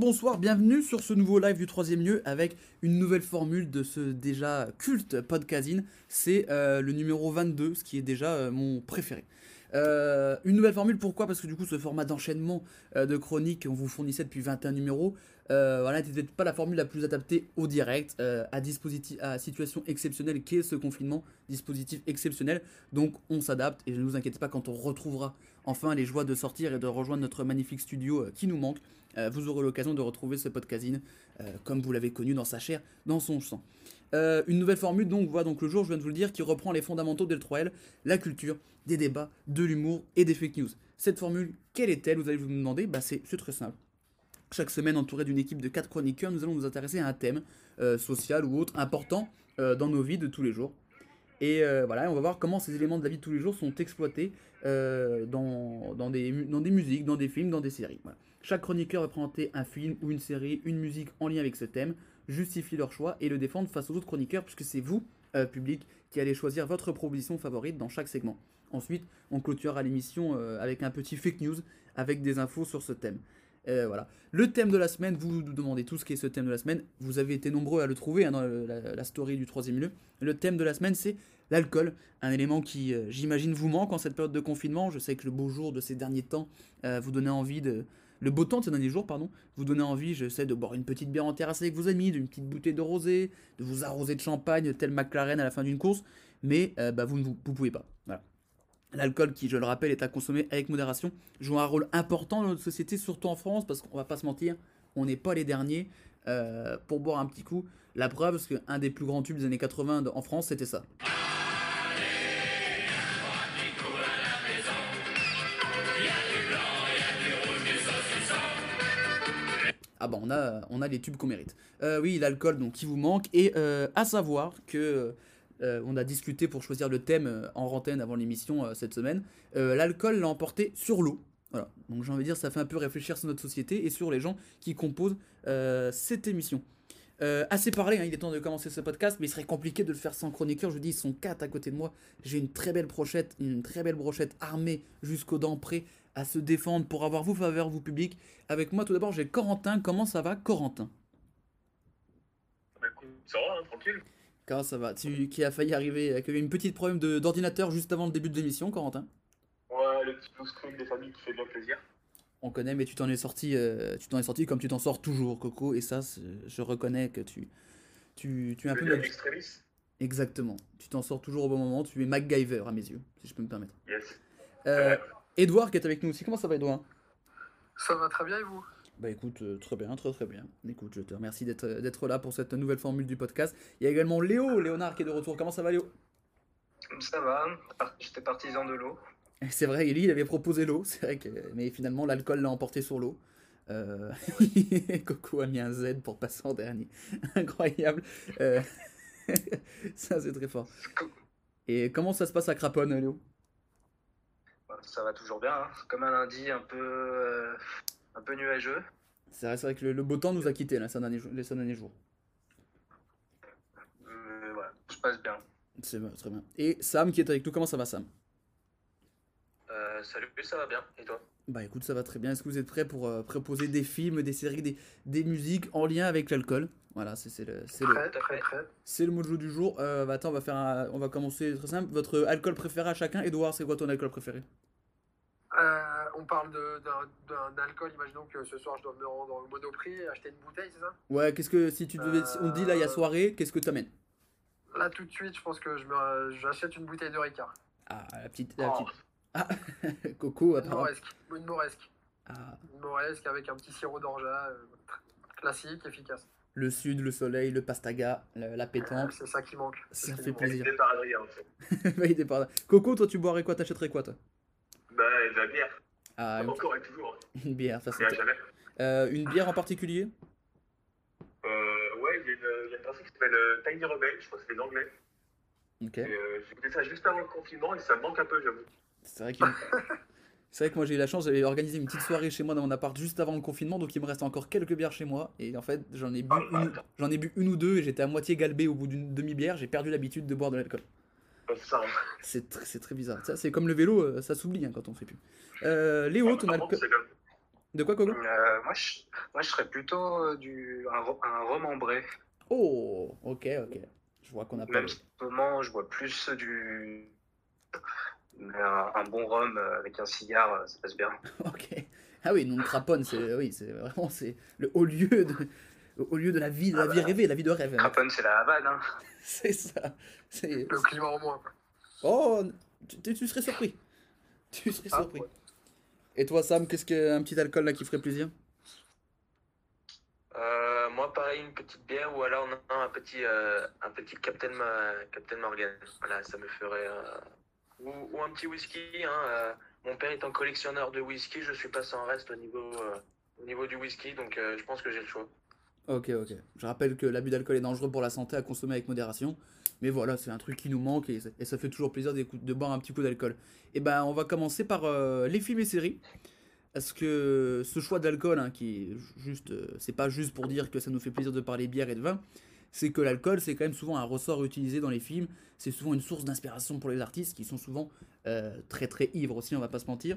Bonsoir, bienvenue sur ce nouveau live du troisième lieu avec une nouvelle formule de ce déjà culte podcasting. C'est euh, le numéro 22, ce qui est déjà euh, mon préféré. Euh, une nouvelle formule, pourquoi? Parce que du coup, ce format d'enchaînement de chroniques qu'on vous fournissait depuis 21 numéros, euh, voilà, n'était peut-être pas la formule la plus adaptée au direct, euh, à, situation exceptionnelle qu'est ce confinement, dispositif exceptionnel. Donc, on s'adapte et ne vous inquiétez pas quand on retrouvera enfin les joies de sortir et de rejoindre notre magnifique studio euh, qui nous manque. Vous aurez l'occasion de retrouver ce podcasting comme vous l'avez connu dans sa chair, dans son sang. Une nouvelle formule, donc voilà donc le jour, je viens de vous le dire, qui reprend les fondamentaux de L3L, la culture, des débats, de l'humour et des fake news. Cette formule, quelle est-elle? Vous allez vous demander, bah c'est très simple. Chaque semaine, entouré d'une équipe de 4 chroniqueurs, nous allons nous intéresser à un thème euh, social ou autre important euh, dans nos vies de tous les jours. Et euh, voilà, on va voir comment ces éléments de la vie de tous les jours sont exploités dans, des, musiques, dans des films, dans des séries. Chaque chroniqueur va présenter un film ou une série, une musique en lien avec ce thème, justifier leur choix et le défendre face aux autres chroniqueurs, puisque c'est vous, public, qui allez choisir votre proposition favorite dans chaque segment. Ensuite, on clôturera l'émission avec un petit fake news avec des infos sur ce thème. Euh, voilà. Le thème de la semaine, vous nous demandez tout ce qu'est ce thème de la semaine. Vous avez été nombreux à le trouver hein, dans la, story du troisième lieu. Le thème de la semaine, c'est l'alcool. Un élément qui, euh, j'imagine, vous manque en cette période de confinement. Je sais que le beau jour de ces derniers temps euh, vous donnait envie de. Le beau temps de ces derniers jours, pardon, vous donnait envie, je sais, de boire une petite bière en terrasse avec vos amis, d'une petite bouteille de rosé, de vous arroser de champagne, tel McLaren à la fin d'une course. Mais bah, vous ne vous pouvez pas. Voilà. L'alcool, qui je le rappelle, est à consommer avec modération, joue un rôle important dans notre société, surtout en France, parce qu'on va pas se mentir, on n'est pas les derniers euh, pour boire un petit coup. La preuve, parce qu'un des plus grands tubes des années 80 de- en France, c'était ça. Ah bah on a, on a les tubes qu'on mérite. Euh, oui, l'alcool donc qui vous manque et euh, à savoir que euh, on a discuté pour choisir le thème euh, en rantaine avant l'émission euh, cette semaine. L'alcool l'a emporté sur l'eau. Voilà. Donc j'ai envie de dire ça fait un peu réfléchir sur notre société et sur les gens qui composent cette émission. Assez parlé, hein, il est temps de commencer ce podcast, mais il serait compliqué de le faire sans chroniqueur. Je vous dis, ils sont quatre à côté de moi. J'ai une très belle brochette, une très belle brochette armée jusqu'aux dents prêts à se défendre pour avoir vous faveur, vous public. Avec moi, tout d'abord, j'ai Corentin. Comment ça va, Corentin? Bah ça va, hein, tranquille. Comment ça va Tu qui a failli arriver, euh, qui a eu une petite problème de- d'ordinateur juste avant le début de l'émission, Corentin? Ouais, le petit blue screen des familles qui fait bien plaisir. On connaît, mais tu t'en es sorti, euh, tu t'en es sorti comme tu t'en sors toujours, Coco. Et ça, je reconnais que tu, tu, tu es un peu Le extremis exactement. Tu t'en sors toujours au bon moment. Tu es MacGyver à mes yeux, si je peux me permettre. Yes. Euh, Edouard qui est avec nous aussi. Comment ça va, Edouard Ça va très bien et vous? Bah écoute, euh, très bien, très très bien. Écoute, je te remercie d'être d'être là pour cette nouvelle formule du podcast. Il y a également Léo, Léonard qui est de retour. Comment ça va, Léo? Ça va, j'étais partisan de l'eau. C'est vrai, lui, il avait proposé l'eau, c'est vrai que... Mais finalement, l'alcool l'a emporté sur l'eau. Euh, Coco a mis un Z pour passer en dernier. Incroyable. Euh, Ça, c'est très fort. Et comment ça se passe à Craponne, Léo? Ça va toujours bien, hein. comme un lundi un peu, euh, un peu nuageux. C'est vrai, c'est vrai que le, le beau temps nous a quittés là, ces derniers, les ces derniers jours. Euh, voilà, tout se passe bien. C'est vrai, très bien. Et Sam qui est avec nous, comment ça va, Sam? Euh, salut, ça va bien. Et toi? Bah écoute, ça va très bien. Est-ce que vous êtes prêts pour euh, proposer des films, des séries, des, des musiques en lien avec l'alcool? Voilà, c'est c'est le, c'est le, c'est le mot de jeu du jour. Euh, bah, attends, on va, faire un- on va commencer très simple. Votre alcool préféré à chacun Edouard, c'est quoi ton alcool préféré? Euh, on parle de- d'un d'un alcool, imaginons que ce soir je dois me rendre au Monoprix et acheter une bouteille, c'est ça? Ouais, qu'est-ce que si tu devais, on te dit là il y a soirée, qu'est-ce que t'amènes? Là tout de suite, je pense que j'achète une bouteille de Ricard. Ah, la petite, la Oh. petite. Ah, Coco, Une apparemment. moresque. Une moresque. Ah, Une moresque avec un petit sirop d'orgeat. euh, classique, efficace. Le sud, le soleil, le pastaga, le- la pétanque. C'est ça qui manque. C'est Ça fait manque. plaisir. Validé par Adrien, en fait. Coco, toi, tu boirais quoi? T'achèterais quoi, toi? Bah, de la bière. Ah, une, Encore et toujours. une bière, ça c'est. Euh, une bière en particulier? Euh, ouais, il y a une, y a une qui s'appelle euh, Tiny Rebel, je crois que c'est des anglais. Ok. Euh, J'ai écouté ça juste avant le confinement et ça me manque un peu, j'avoue. C'est vrai, c'est vrai que moi j'ai eu la chance, j'avais organisé une petite soirée chez moi dans mon appart juste avant le confinement, donc il me reste encore quelques bières chez moi. Et en fait, j'en ai, bu Ah, une, attends. j'en ai bu une ou deux et j'étais à moitié galbé au bout d'une demi-bière. J'ai perdu l'habitude de boire de l'alcool. C'est tr- très bizarre. Ça, c'est comme le vélo, euh, ça s'oublie hein, quand on fait plus. Euh, Léo, ton Par contre, alcool. De quoi, Coco Euh, moi, je, moi, je serais plutôt euh, du, un, un rhum ambré. Oh, ok, ok. Je vois qu'on a pas. Même si en ce moment, je bois plus du. Mais un, un bon rhum avec un cigare, ça passe bien. Ok. Ah oui, non, Trapone, c'est oui, c'est vraiment c'est le haut lieu de au lieu de la vie, de la Ah vie bah. rêvée, la vie de rêve. hein. Crapone, c'est la Havane. Hein. C'est ça. C'est Le climat en moins. Oh, tu, tu serais surpris. Tu serais Ah, surpris. ouais. Et toi, Sam, qu'est-ce qu'un petit alcool là qui ferait plaisir? Euh, moi, pareil, une petite bière ou alors non, un petit, euh, un petit Captain, Ma- Captain Morgan. Voilà, ça me ferait. euh, ou, ou un petit whisky. Hein, mon père étant collectionneur de whisky, je suis pas sans reste au niveau, au niveau du whisky, donc je pense que j'ai le choix. Ok, ok. Je rappelle que l'abus d'alcool est dangereux pour la santé à consommer avec modération. Mais voilà, c'est un truc qui nous manque et, ça fait toujours plaisir de boire un petit coup d'alcool. Et ben, on va commencer par euh, les films et séries. Parce que ce choix d'alcool, hein, qui juste, euh, c'est pas juste pour dire que ça nous fait plaisir de parler bière et de vin, c'est que l'alcool, c'est quand même souvent un ressort utilisé dans les films. C'est souvent une source d'inspiration pour les artistes qui sont souvent euh, très très ivres aussi, on va pas se mentir.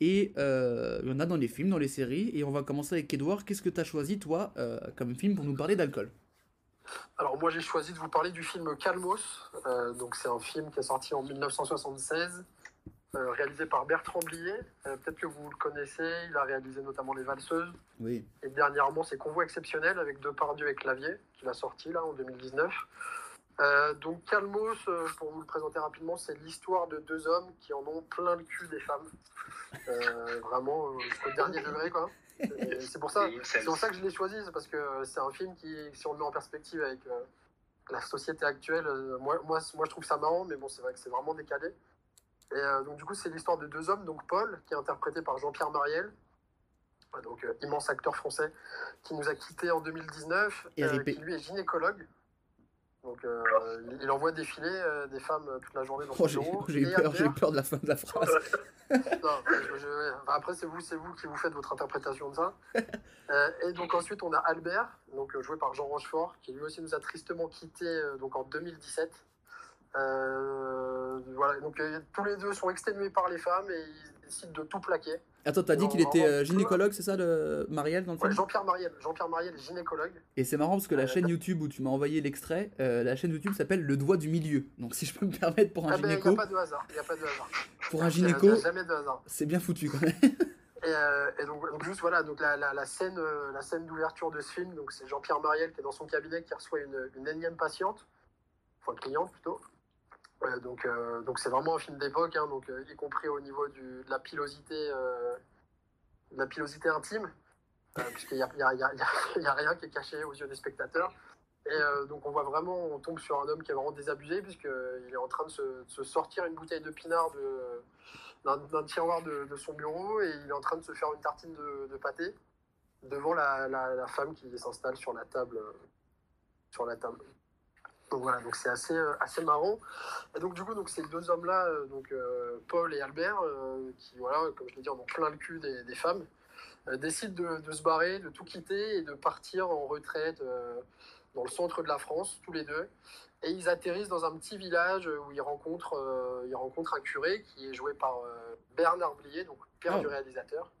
Et euh, il y en a dans les films, dans les séries. Et on va commencer avec Edouard. Qu'est-ce que tu as choisi, toi, euh, comme film pour nous parler d'alcool? Alors moi j'ai choisi de vous parler du film Calmos. Euh, donc c'est un film qui est sorti en 1976, euh, réalisé par Bertrand Blier. Peut-être que vous le connaissez. Il a réalisé notamment Les Valseuses. Oui. Et dernièrement c'est Convoi exceptionnel avec Depardieu et Clavier qu'il a sorti là en 2019. Euh, donc Calmos, euh, pour vous le présenter rapidement, c'est l'histoire de deux hommes qui en ont plein le cul des femmes. Euh, vraiment euh, jusqu'au dernier degré quoi. C'est pour ça. Et C'est pour ça que je l'ai choisi, c'est parce que c'est un film qui, si on le met en perspective avec euh, la société actuelle, euh, moi, moi, moi je trouve ça marrant, mais bon, c'est vrai que c'est vraiment décalé. Et euh, donc, du coup, c'est l'histoire de deux hommes, donc Paul, qui est interprété par Jean-Pierre Mariel, donc euh, immense acteur français, qui nous a quittés en 2019, Et euh, RIP. qui lui est gynécologue. Donc, euh, il, envoie défiler euh, des femmes euh, toute la journée dans son Oh, j'ai eu peur, j'ai peur de la fin de la phrase. non, je- je- enfin, après, c'est vous, c'est vous qui vous faites votre interprétation de ça. Euh, et donc ensuite, on a Albert, donc joué par Jean Rochefort, qui lui aussi nous a tristement quittés donc en 2017. Euh, voilà, donc tous les deux sont exténués par les femmes et ils décident de tout plaquer. Attends, t'as dit qu'il était euh, gynécologue, c'est ça, le Marielle, dans le Ouais, film Jean-Pierre Mariel, Jean-Pierre Mariel est gynécologue. Et c'est marrant parce que la Euh, chaîne YouTube où tu m'as envoyé l'extrait, euh, la chaîne YouTube s'appelle Le Doigt du Milieu. Donc si je peux me permettre pour un Ah ben, il n'y gynéco, a pas de hasard, il n'y a pas de hasard. pour un gynéco, c'est bien foutu quand même. Et, euh, et donc, donc juste voilà, donc la, la, la scène, la scène d'ouverture de ce film, donc c'est Jean-Pierre Mariel qui est dans son cabinet qui reçoit une, une énième patiente, enfin cliente plutôt. Donc euh, donc c'est vraiment un film d'époque, hein, donc euh, y compris au niveau du, de la pilosité, euh, la pilosité intime, puisqu'il n'y a, y a, rien qui est caché aux yeux des spectateurs. Et donc on voit vraiment, on tombe sur un homme qui est vraiment désabusé puisqu'il est en train de se, sortir une bouteille de pinard d'un, tiroir de, son bureau et il est en train de se faire une tartine de, pâté devant la, femme qui s'installe Sur la table. Donc voilà, donc c'est assez, euh, assez marrant. Et donc du coup, donc ces deux hommes-là, euh, donc euh, Paul et Albert, qui voilà, comme je l'ai dit, en ont plein le cul des, des femmes, décident de, de se barrer, de tout quitter et de partir en retraite dans le centre de la France, tous les deux. Et ils atterrissent dans un petit village où ils rencontrent, euh, ils rencontrent un curé qui est joué par euh, Bernard Blier, donc père Oh. du réalisateur.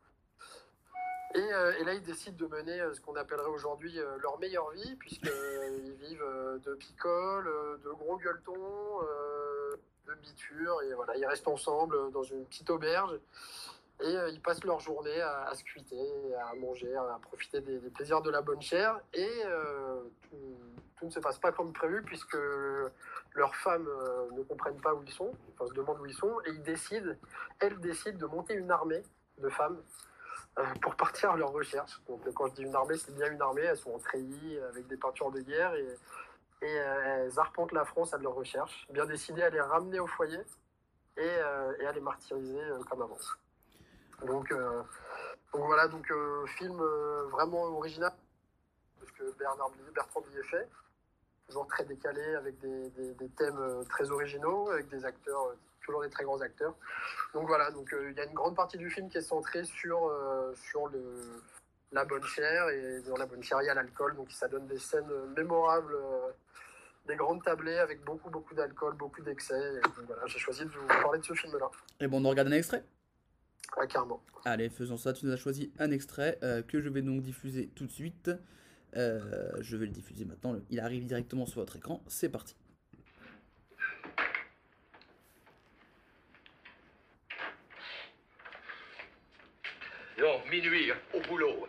Et, euh, et là, ils décident de mener euh, ce qu'on appellerait aujourd'hui euh, leur meilleure vie, puisqu'ils vivent de picoles, euh, de gros gueuletons, de bitures, et voilà, ils restent ensemble dans une petite auberge. Et ils passent leur journée à, se cuiter, à manger, à profiter des, plaisirs de la bonne chair. Et tout, ne se passe pas comme prévu, puisque leurs femmes ne comprennent pas où ils sont, enfin se demandent où ils sont, et ils décident, elles décident de monter une armée de femmes pour partir à leur recherche. Donc, euh, quand je dis une armée, c'est bien une armée. Elles sont en treillis avec des peintures de guerre et, euh, elles arpentent la France à leur recherche, bien décidées à les ramener au foyer et, euh, à les martyriser euh, comme avant. Donc, euh, voilà, donc euh, film euh, vraiment original parce que Bernard Bertrand Blier fait, toujours très décalé avec des, des- thèmes euh, très originaux, avec des acteurs, euh, toujours des très grands acteurs. Donc voilà, donc euh, il y a une grande partie du film qui est centrée sur, euh, sur le, la bonne chair et dans la bonne chair il y a l'alcool, donc ça donne des scènes euh, mémorables, euh, des grandes tablées avec beaucoup beaucoup d'alcool, beaucoup d'excès. Voilà, j'ai choisi de vous parler de ce film-là, Et bon, on regarde un extrait? Ah, carrément. Allez, faisons ça. Tu nous as choisi un extrait euh, que je vais donc diffuser tout de suite. Euh, je vais le diffuser maintenant. Il arrive directement sur votre écran. C'est parti. Non, minuit, au boulot.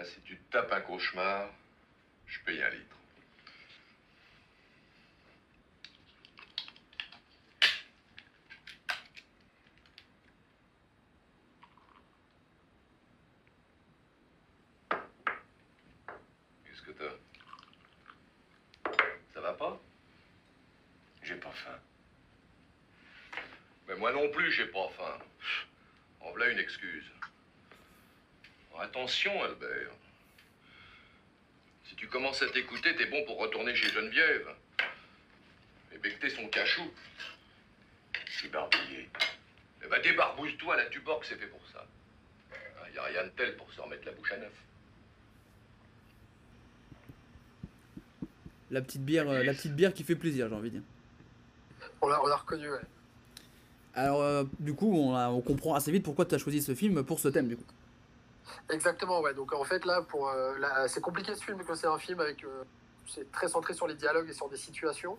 Ah, si tu te tapes un cauchemar, je paye un litre. Qu'est-ce que t'as? Ça va pas? J'ai pas faim. Mais moi non plus, j'ai pas faim. En voilà une excuse. Attention, Albert. Si tu commences à t'écouter, t'es bon pour retourner chez Geneviève. Et becter son cachou. C'est barbouillé. Eh ben, débarbouille-toi, la tuborg, c'est fait pour ça. Il n'y a rien de tel pour se remettre la bouche à neuf. La petite bière, euh, la petite bière qui fait plaisir, j'ai envie de dire. On l'a on l'a reconnu, ouais. Alors, euh, du coup, on, a- on comprend assez vite pourquoi tu as choisi ce film pour ce thème, du coup. Exactement, ouais. Donc en fait, là, pour, euh, c'est compliqué ce film parce que c'est un film avec. euh, c'est très centré sur les dialogues et sur des situations.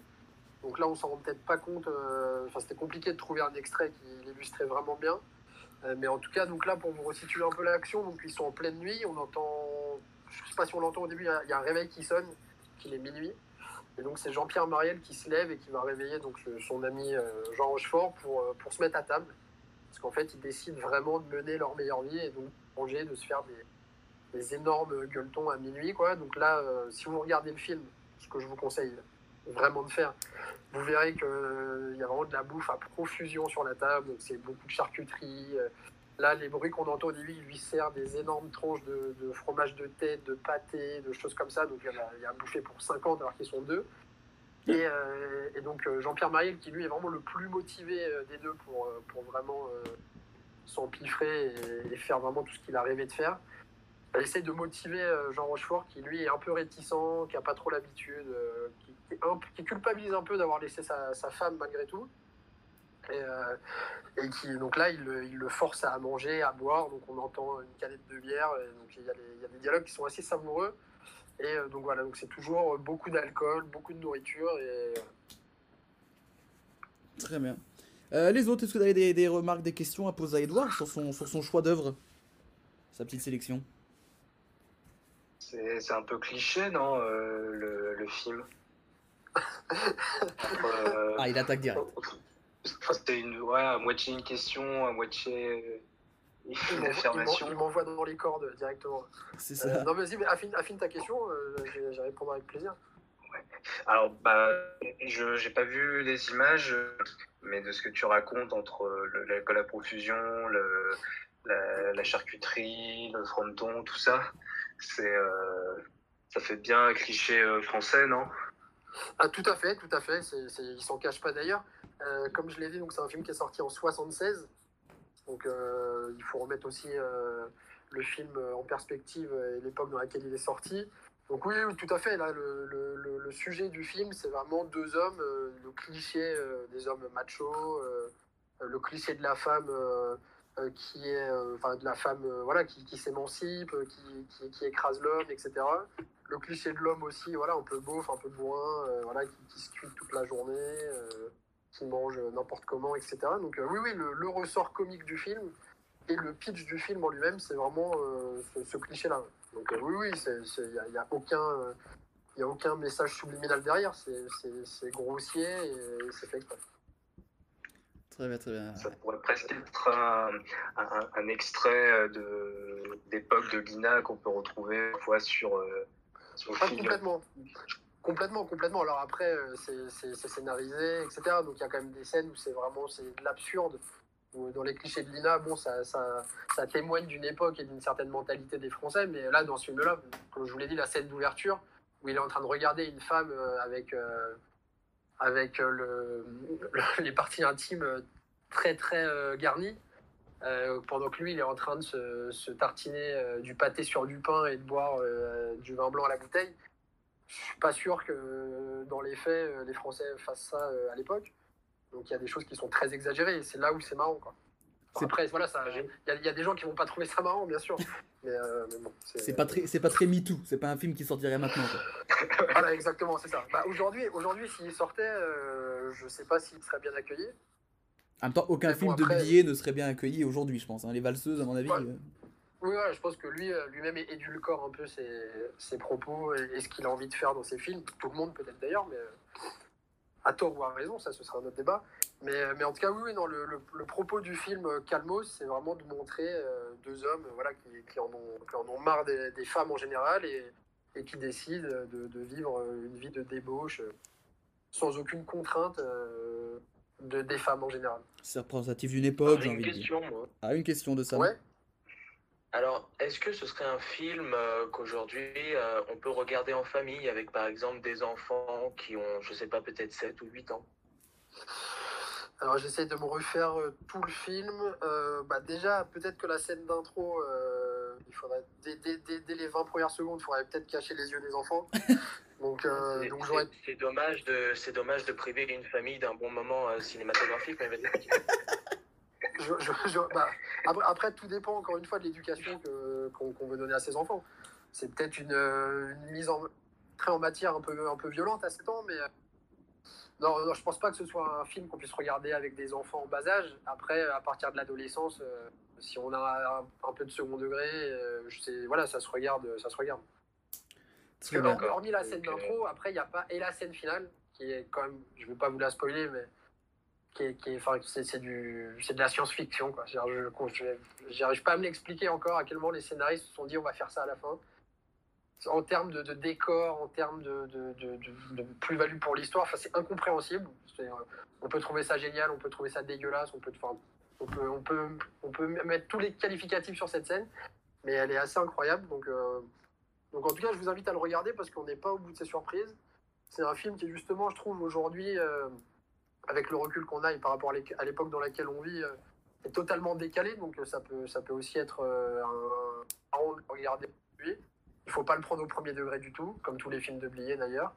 Donc là, on s'en rend peut-être pas compte. euh, Enfin, c'était compliqué de trouver un extrait qui l'illustrait vraiment bien. Euh, mais en tout cas, donc là, pour vous resituer un peu l'action, donc ils sont en pleine nuit. On entend. Je sais pas si on l'entend au début, il y a- un réveil qui sonne, qu'il est minuit. Et donc c'est Jean-Pierre Mariel qui se lève et qui va réveiller donc son ami Jean Rochefort pour, pour se mettre à table. Parce qu'en fait, ils décident vraiment de mener leur meilleure vie et donc de se faire des, énormes gueuletons à minuit. Quoi. Donc là, euh, si vous regardez le film, ce que je vous conseille vraiment de faire, vous verrez qu'il y a vraiment de la bouffe à profusion sur la table. C'est beaucoup de charcuterie. euh, Là, les bruits qu'on entend au début, il lui sert des énormes tranches de, fromage de tête, de pâté, de choses comme ça. Donc il y a, y a à bouffer pour 50 alors qu'ils sont deux. Et, euh, donc euh, Jean-Pierre Mariel, qui lui est vraiment le plus motivé euh, des deux pour, euh, pour vraiment euh, s'empiffrer et, et faire vraiment tout ce qu'il a rêvé de faire. Elle essaie de motiver euh, Jean Rochefort, qui lui est un peu réticent, qui n'a pas trop l'habitude, euh, qui, culpabilise un peu d'avoir laissé sa, femme malgré tout. Et, euh, qui, donc là, il, le- force à manger, à boire. Donc on entend une canette de bière. Donc il y, a des dialogues qui sont assez savoureux. Et donc voilà, donc c'est toujours beaucoup d'alcool, beaucoup de nourriture. Et Très bien. Euh, les autres, est-ce que vous avez des, des remarques, des questions à poser à Edouard sur son, sur son choix d'œuvre? Sa petite sélection? C'est un peu cliché, non, euh, le, le film? Euh, Ah, il attaque direct. enfin, C'était une, ouais, à moitié une question, à moitié une affirmation. il m'envoie dans les cordes directement. C'est Euh, ça. non, mais vas-y, mais affine, affine ta question, euh, je je répondrai avec plaisir. Alors, bah, je j'ai pas vu les images, mais de ce que tu racontes entre l'alcool à profusion, le, la, charcuterie, le fronton, tout ça, euh, ça fait bien cliché euh, français, non? Ah, tout à fait, tout à fait. C'est, c'est, il s'en cache pas d'ailleurs. Euh, comme je l'ai dit, c'est un film qui est sorti en 76. Donc il faut remettre aussi le film en perspective et l'époque dans laquelle il est sorti. Donc oui, tout à fait. Là, le, le- sujet du film, c'est vraiment deux hommes, euh, le cliché euh, des hommes machos, euh, le cliché de la femme euh, qui est, enfin de la femme, voilà, qui, s'émancipe, qui, qui, écrase l'homme, etc. Le cliché de l'homme aussi, voilà, un peu beauf, un peu bourrin, voilà, qui, se cuit toute la journée, qui mange n'importe comment, etc. Donc oui, oui, le ressort comique du film et le pitch du film en lui-même, c'est vraiment euh, ce, ce cliché-là. Donc euh, oui, oui, il n'y a, y a aucun, euh, y a aucun message subliminal derrière. C'est- grossier et c'est fait exprès. Très bien, très bien. Ça pourrait presque être un, un- un extrait de- d'époque de Guina qu'on peut retrouver parfois sur, euh, sur le Ah, film. complètement. Complètement, complètement. Alors après, c'est- c'est c'est scénarisé, etc. Donc il y a quand même des scènes où c'est vraiment c'est de l'absurde. Dans les clichés de Lina, bon, ça, témoigne d'une époque et d'une certaine mentalité des Français. Mais là, dans ce film-là, comme je vous l'ai dit, la scène d'ouverture, où il est en train de regarder une femme euh, avec, euh, euh, le, le- les parties intimes très, très garnies. pendant que lui, il est en train de se, se tartiner du pâté sur du pain et de boire du vin blanc à la bouteille. Je suis pas sûr que dans les faits, les Français fassent ça à l'époque. Donc il y a des choses qui sont très exagérées et c'est là où c'est marrant. Quoi. C'est- Après, voilà, il y, a- il y a des gens qui vont pas trouver ça marrant, bien sûr. Mais, euh, mais bon, C'est pas très, c'est pas très MeToo. C'est pas un film qui sortirait maintenant. quoi. Voilà, exactement, c'est ça. Bah, aujourd'hui, aujourd'hui, s'il sortait, euh, je sais pas s'il serait bien accueilli. En même temps, aucun Mais bon, film après- de Blier ne serait bien accueilli aujourd'hui, je pense. hein. Les valseuses, à mon avis. Ouais. euh, Oui, ouais, je pense que lui, euh, lui-même édulcore un peu ses, ses propos et, et ce qu'il a envie de faire dans ses films. Tout le monde peut-être d'ailleurs, mais euh, à tort ou à raison, ça ce sera un autre débat. Mais, mais en tout cas, oui, oui, non, le, le- le propos du film euh, Calmos, c'est vraiment de montrer euh, deux hommes euh, voilà, qui, qui en ont, qui en ont marre des, des femmes en général et, et qui décident de, de vivre une vie de débauche sans aucune contrainte euh, de, des femmes en général. C'est représentatif d'une époque, j'ai envie de dire. moi. Ah, une question de ça. Ouais. Alors, est-ce que ce serait un film euh, qu'aujourd'hui euh, on peut regarder en famille avec par exemple des enfants qui ont, je sais pas, peut-être 7 ou 8 ans? Alors j'essaie de me refaire euh, tout le film. Bah, déjà, peut-être que la scène d'intro, il faudrait dès, dès- dès- dès les 20 premières secondes, il faudrait peut-être cacher les yeux des enfants. Donc, C'est- donc j'aurais. c'est- dommage, de, c'est dommage de priver une famille d'un bon moment cinématographique. Mais. je- je- je- bah, après, après, tout dépend encore une fois de l'éducation qu'on veut donner à ses enfants. C'est peut-être une, une mise en très en matière un peu, un peu violente à 7 ans, mais euh, non, non, je pense pas que ce soit un film qu'on puisse regarder avec des enfants en bas âge. Après, à partir de l'adolescence, euh, si on a un, un peu de second degré, euh, je sais, voilà, ça se regarde, ça se regarde. Parce que hormis, la scène d'intro, après il n'y a pas et la scène finale qui est quand même, je veux pas vous la spoiler, mais c'est, de la science-fiction Je, je- j'arrive pas à me l'expliquer encore à quel moment les scénaristes se sont dit on va faire ça à la fin. En termes de, de décor, en termes de, plus-value pour l'histoire, enfin, c'est incompréhensible. Euh, on peut trouver ça génial, on peut trouver ça dégueulasse, on peut, enfin, on peut, mettre tous les qualificatifs sur cette scène, mais elle est assez incroyable. Euh, donc en tout cas, je vous invite à le regarder parce qu'on n'est pas au bout de ses surprises. C'est un film qui, justement, je trouve aujourd'hui, euh, avec le recul qu'on a et par rapport à l'é- à l'époque dans laquelle on vit, euh, est totalement décalé. Donc euh, ça peut, ça peut aussi être euh, un marrant de regarder aujourd'hui. Il faut pas le prendre au premier degré du tout, comme tous les films de Blier d'ailleurs.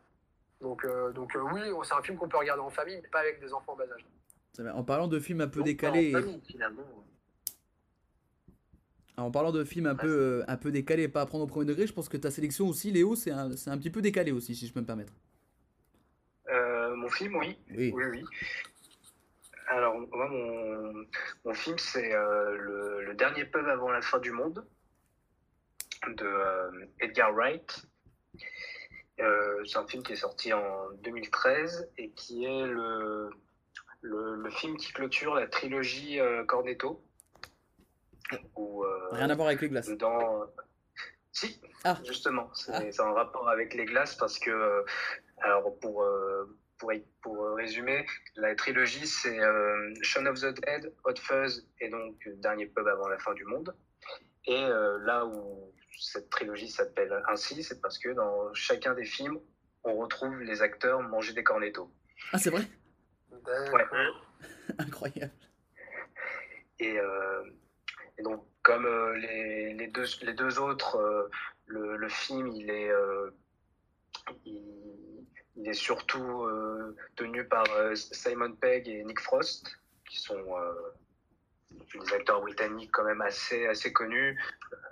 Donc, euh, donc euh, oui, c'est un film qu'on peut regarder en famille, mais pas avec des enfants en bas âge. En parlant de films un peu Donc, décalés, en famille, finalement. en parlant de films un peu, un peu décalés et pas à prendre au premier degré, je pense que ta sélection aussi, Léo, c'est un, c'est un petit peu décalé aussi, si je peux me permettre. Film, oui. Oui. Oui, oui. Alors, moi, mon, mon film, c'est euh, le, le dernier pub avant la fin du monde de euh, Edgar Wright. Euh, c'est un film qui est sorti en 2013 et qui est le, le, le film qui clôture la trilogie Cornetto. Où, Rien à voir avec les glaces. dedans. Si, Ah. justement, c'est Ah. c'est en rapport avec les glaces parce que, alors pour, pour, pour euh, résumer, la trilogie c'est euh, Shaun of the Dead, Hot Fuzz et donc euh, Dernier Pub avant la fin du monde. Et euh, là où cette trilogie s'appelle ainsi, c'est parce que dans chacun des films, on retrouve les acteurs manger des cornettos. Ah, c'est vrai? D'accord. Incroyable. Et, euh, et donc, comme euh, les, les, deux, les deux autres, euh, le, le film, il est, euh, il, il est surtout euh, tenu par euh, Simon Pegg et Nick Frost, qui sont euh, des acteurs britanniques quand même assez, assez connus.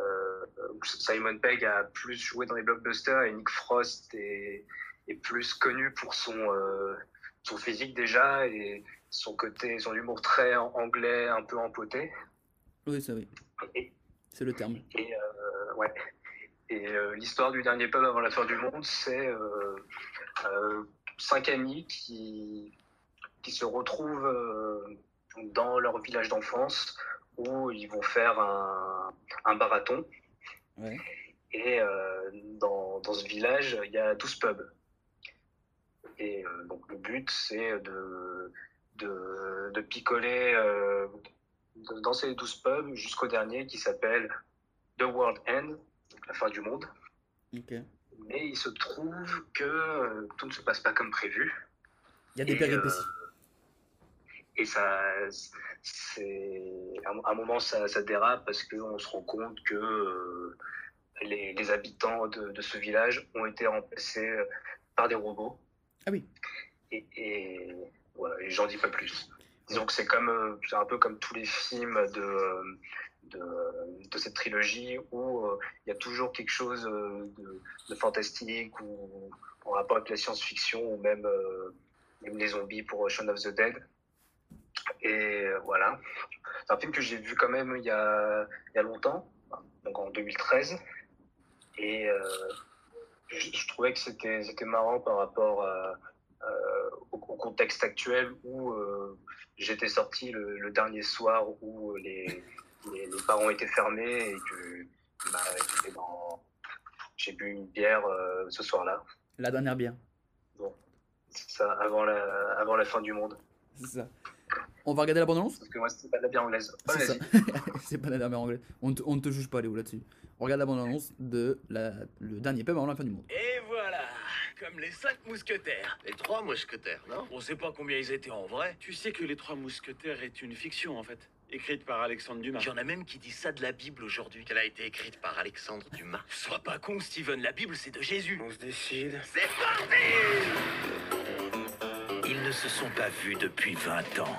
Euh, Simon Pegg a plus joué dans les blockbusters et Nick Frost est, est plus connu pour son, euh, son physique déjà et son côté, son humour très anglais, un peu empoté. Oui, ça oui. C'est le terme. et, euh, ouais. Et euh, l'histoire du dernier pub avant la fin du monde, c'est euh, euh, cinq amis qui, qui se retrouvent dans leur village d'enfance où ils vont faire un, un marathon. Ouais. Et dans, dans ce village, il y a 12 pubs. Et donc le but, c'est de, de, de picoler dans ces 12 pubs jusqu'au dernier qui s'appelle The World End, la fin du monde. Mais il se trouve que euh, tout ne se passe pas comme prévu. Il y a des Et, péripéties. Et ça, c'est à un- moment ça, ça dérape parce qu'on se rend compte que euh, les, les habitants de, de ce village ont été remplacés par des robots. Ah oui. Et, et voilà, et j'en dis pas plus. Disons que c'est comme, euh, c'est un peu comme tous les films de, euh, de, cette trilogie où euh, il y a toujours quelque chose euh, de, fantastique ou en rapport avec la science-fiction ou même, euh, même les zombies pour Shaun of the Dead. Et voilà. C'est un film que j'ai vu quand même il y a, y a longtemps, donc en 2013. Et euh, je, je trouvais que c'était marrant par rapport au, contexte actuel où j'étais sorti le dernier soir où les, les, les bars ont été fermés et que bah, j'étais dans- j'ai bu une bière euh, ce soir-là. La dernière bière. C'est ça, avant la, avant la fin du monde. C'est ça. On va regarder la bande-annonce? Parce que moi, c'était pas de la bière anglaise. Ouais, C'est ça. C'est pas la dernière anglaise. On, ne te- on ne te juge pas, Léo, là-dessus. On regarde la bande-annonce de la, le dernier pub avant la fin du monde. Et voilà, comme les cinq mousquetaires. Les trois mousquetaires, non? On sait pas combien ils étaient en vrai. Tu sais que Les Trois Mousquetaires est une fiction en fait, écrite par Alexandre Dumas. Il y en a même qui disent ça de la Bible aujourd'hui. Qu'elle a été écrite par Alexandre Dumas. Sois pas con, Steven, la Bible c'est de Jésus. On se décide. C'est parti ne se sont pas vus depuis 20 ans.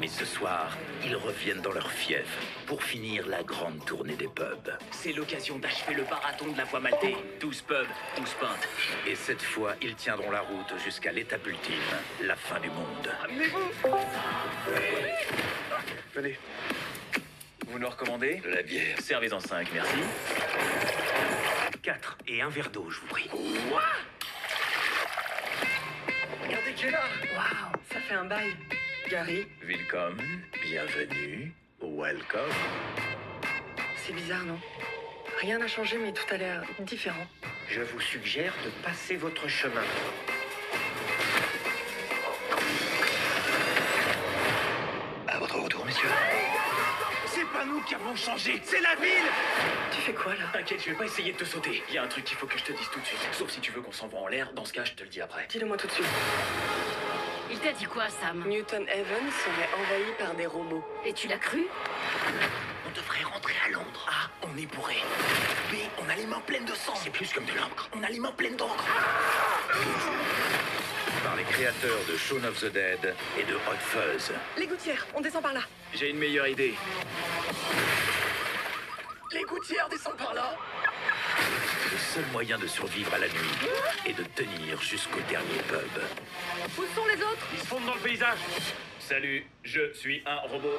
Mais ce soir, ils reviennent dans leur fief pour finir la grande tournée des pubs. C'est l'occasion d'achever le marathon de la voie maltée. 12 pubs, 12 pintes. Et cette fois, ils tiendront la route jusqu'à l'étape ultime, la fin du monde. Amenez-vous Venez. Vous nous recommandez De la bière. Servez-en 5, merci. 4 et un verre d'eau, je vous prie. Regardez qui est là Waouh, ça fait un bail. Gary, Welcome, bienvenue, welcome. c'est bizarre, non? Rien n'a changé, mais tout a l'air différent. Je vous suggère de passer votre chemin. À votre retour, messieurs. C'est pas nous qui avons changé, c'est la ville Tu fais quoi là? T'inquiète, je vais pas essayer de te sauter. Il y a un truc qu'il faut que je te dise tout de suite. Sauf si tu veux qu'on s'envoie en l'air, dans ce cas, je te le dis après. Dis-le-moi tout de suite. Il t'a dit quoi, Sam? Newton Heaven serait envahi par des robots. Et tu l'as cru? On devrait rentrer à Londres. A, on est bourré. B, on a les mains pleines de sang. C'est plus comme de l'encre. On a les mains pleines d'encre. Par les créateurs de Shaun of the Dead et de Hot Fuzz. Les gouttières, on descend par là. J'ai une meilleure idée. Les gouttières descendent par là. Le seul moyen de survivre à la nuit est de tenir jusqu'au dernier pub. Où sont les autres? Ils se fondent dans le paysage. Salut, je suis un robot.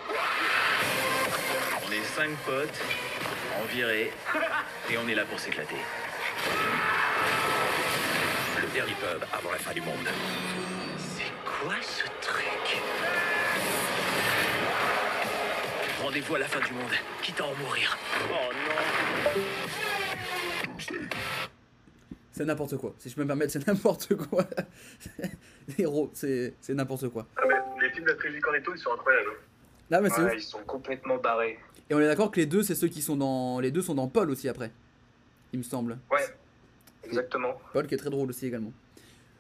On est cinq potes, en virée, et on est là pour s'éclater. Dernier pub avant la fin du monde. C'est quoi ce truc? Rendez-vous à la fin du monde, quitte à en mourir. Oh non C'est n'importe quoi. Si je peux me permettre, c'est n'importe quoi. Héros, c'est c'est n'importe quoi. Ah, mais les films de la trilogie Cornetto, ils sont incroyables. Là, mais c'est Ouais, ils sont complètement barrés. Et on est d'accord que les deux, c'est ceux qui sont dans. Les deux sont dans Paul aussi après. Il me semble. Ouais, exactement. Paul qui est très drôle aussi également.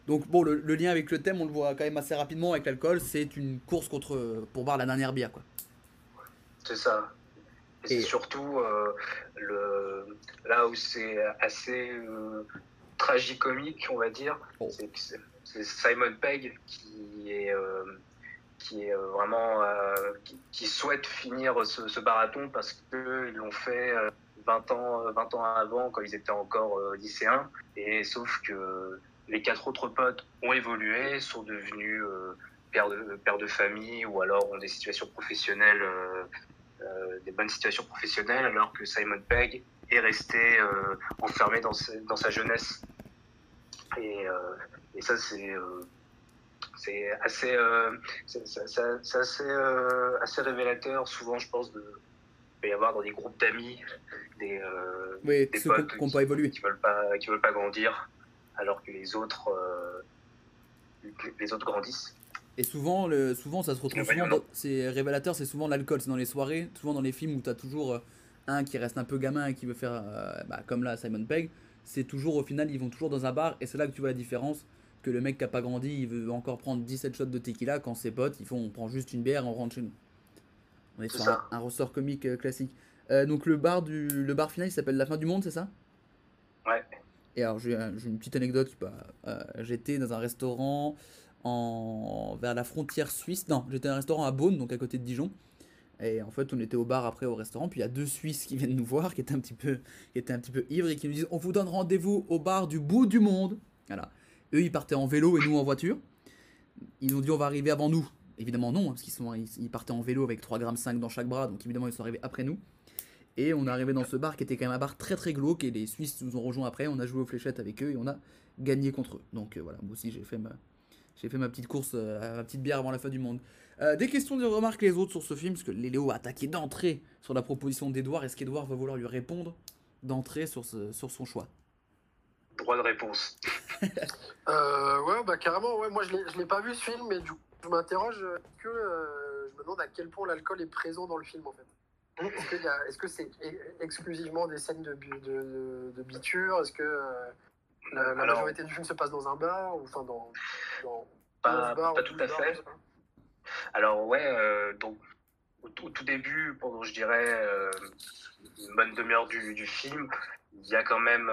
Donc bon, le, le lien avec le thème, on le voit quand même assez rapidement avec l'alcool. C'est une course contre pour boire la dernière bière quoi. C'est ça. Et, Et- c'est surtout euh, le, là où c'est assez euh, tragicomique, on va dire. Oh. C'est que Simon Pegg qui est, euh, qui est euh, vraiment qui, qui souhaite finir ce, ce marathon parce qu'ils l'ont fait 20 ans, 20 ans avant quand ils étaient encore euh, lycéens. Et sauf que les quatre autres potes ont évolué, sont devenus euh, pères, de, famille ou alors ont des situations professionnelles, euh, euh, des bonnes situations professionnelles, alors que Simon Pegg est resté euh, enfermé dans, sa- jeunesse. Et, euh, ça, c'est euh, assez, euh, assez, euh, révélateur. Souvent, je pense, de, peut y avoir dans des groupes d'amis des, euh, Oui, des qui potes n'ont pas évolué. qui veulent pas, qui veulent pas grandir, alors que les autres, euh, les autres grandissent. Et souvent, le, souvent ça se retrouve souvent c'est révélateur, c'est souvent l'alcool, c'est dans les soirées, souvent dans les films où tu as toujours euh, un qui reste un peu gamin et qui veut faire, euh, bah, comme là Simon Pegg, c'est toujours au final, ils vont toujours dans un bar et c'est là que tu vois la différence, que le mec qui a pas grandi, il veut encore prendre 17 shots de tequila quand ses potes, ils font, on prend juste une bière, on rentre chez nous. On est sur un, ressort comique euh, classique. Euh, donc le bar, du, le bar final, il s'appelle La fin du monde, c'est ça? Ouais. Et alors j'ai un- j'ai une petite anecdote, bah, euh, j'étais dans un restaurant en vers la frontière suisse. Non, j'étais dans un restaurant à Beaune, donc à côté de Dijon. Et en fait, on était au bar après au restaurant, puis il y a deux Suisses qui viennent nous voir, qui étaient un petit peu, qui étaient un petit peu ivres et qui nous disent on vous donne rendez-vous au bar du bout du monde. Voilà. Eux, ils partaient en vélo et nous en voiture. Ils ont dit on va arriver avant nous. Évidemment non, hein, parce qu'ils sont, ils, ils partaient en vélo avec 3,5 g dans chaque bras, donc évidemment ils sont arrivés après nous. Et on est arrivé dans ce bar qui était quand même un bar très très glauque et les Suisses nous ont rejoints après. On a joué aux fléchettes avec eux et on a gagné contre eux. Donc euh, voilà, moi aussi j'ai fait ma, j'ai fait ma petite course, euh, ma petite bière avant la fin du monde. Euh, des questions, des remarques les autres sur ce film, parce que Léo a attaqué d'entrée sur la proposition d'Edouard. Est-ce qu'Edouard va vouloir lui répondre d'entrée sur, ce- sur son choix? Droit de réponse. Euh, ouais, bah carrément, ouais. Moi, je l'ai je l'ai pas vu ce film, mais du coup, je m'interroge euh, que euh, je me demande à quel point l'alcool est présent dans le film en fait. Est-ce que, que c'est e- exclusivement des scènes de, de, de, de biture? Est-ce que euh, la, la Alors- majorité du film se passe dans un bar ou enfin dans, dans Pas- 11 bars pas ou tout 12 à fait. sais. Alors ouais, euh, donc au tout, au tout début, pendant je dirais euh, une bonne demi-heure du, du film, il y a quand même,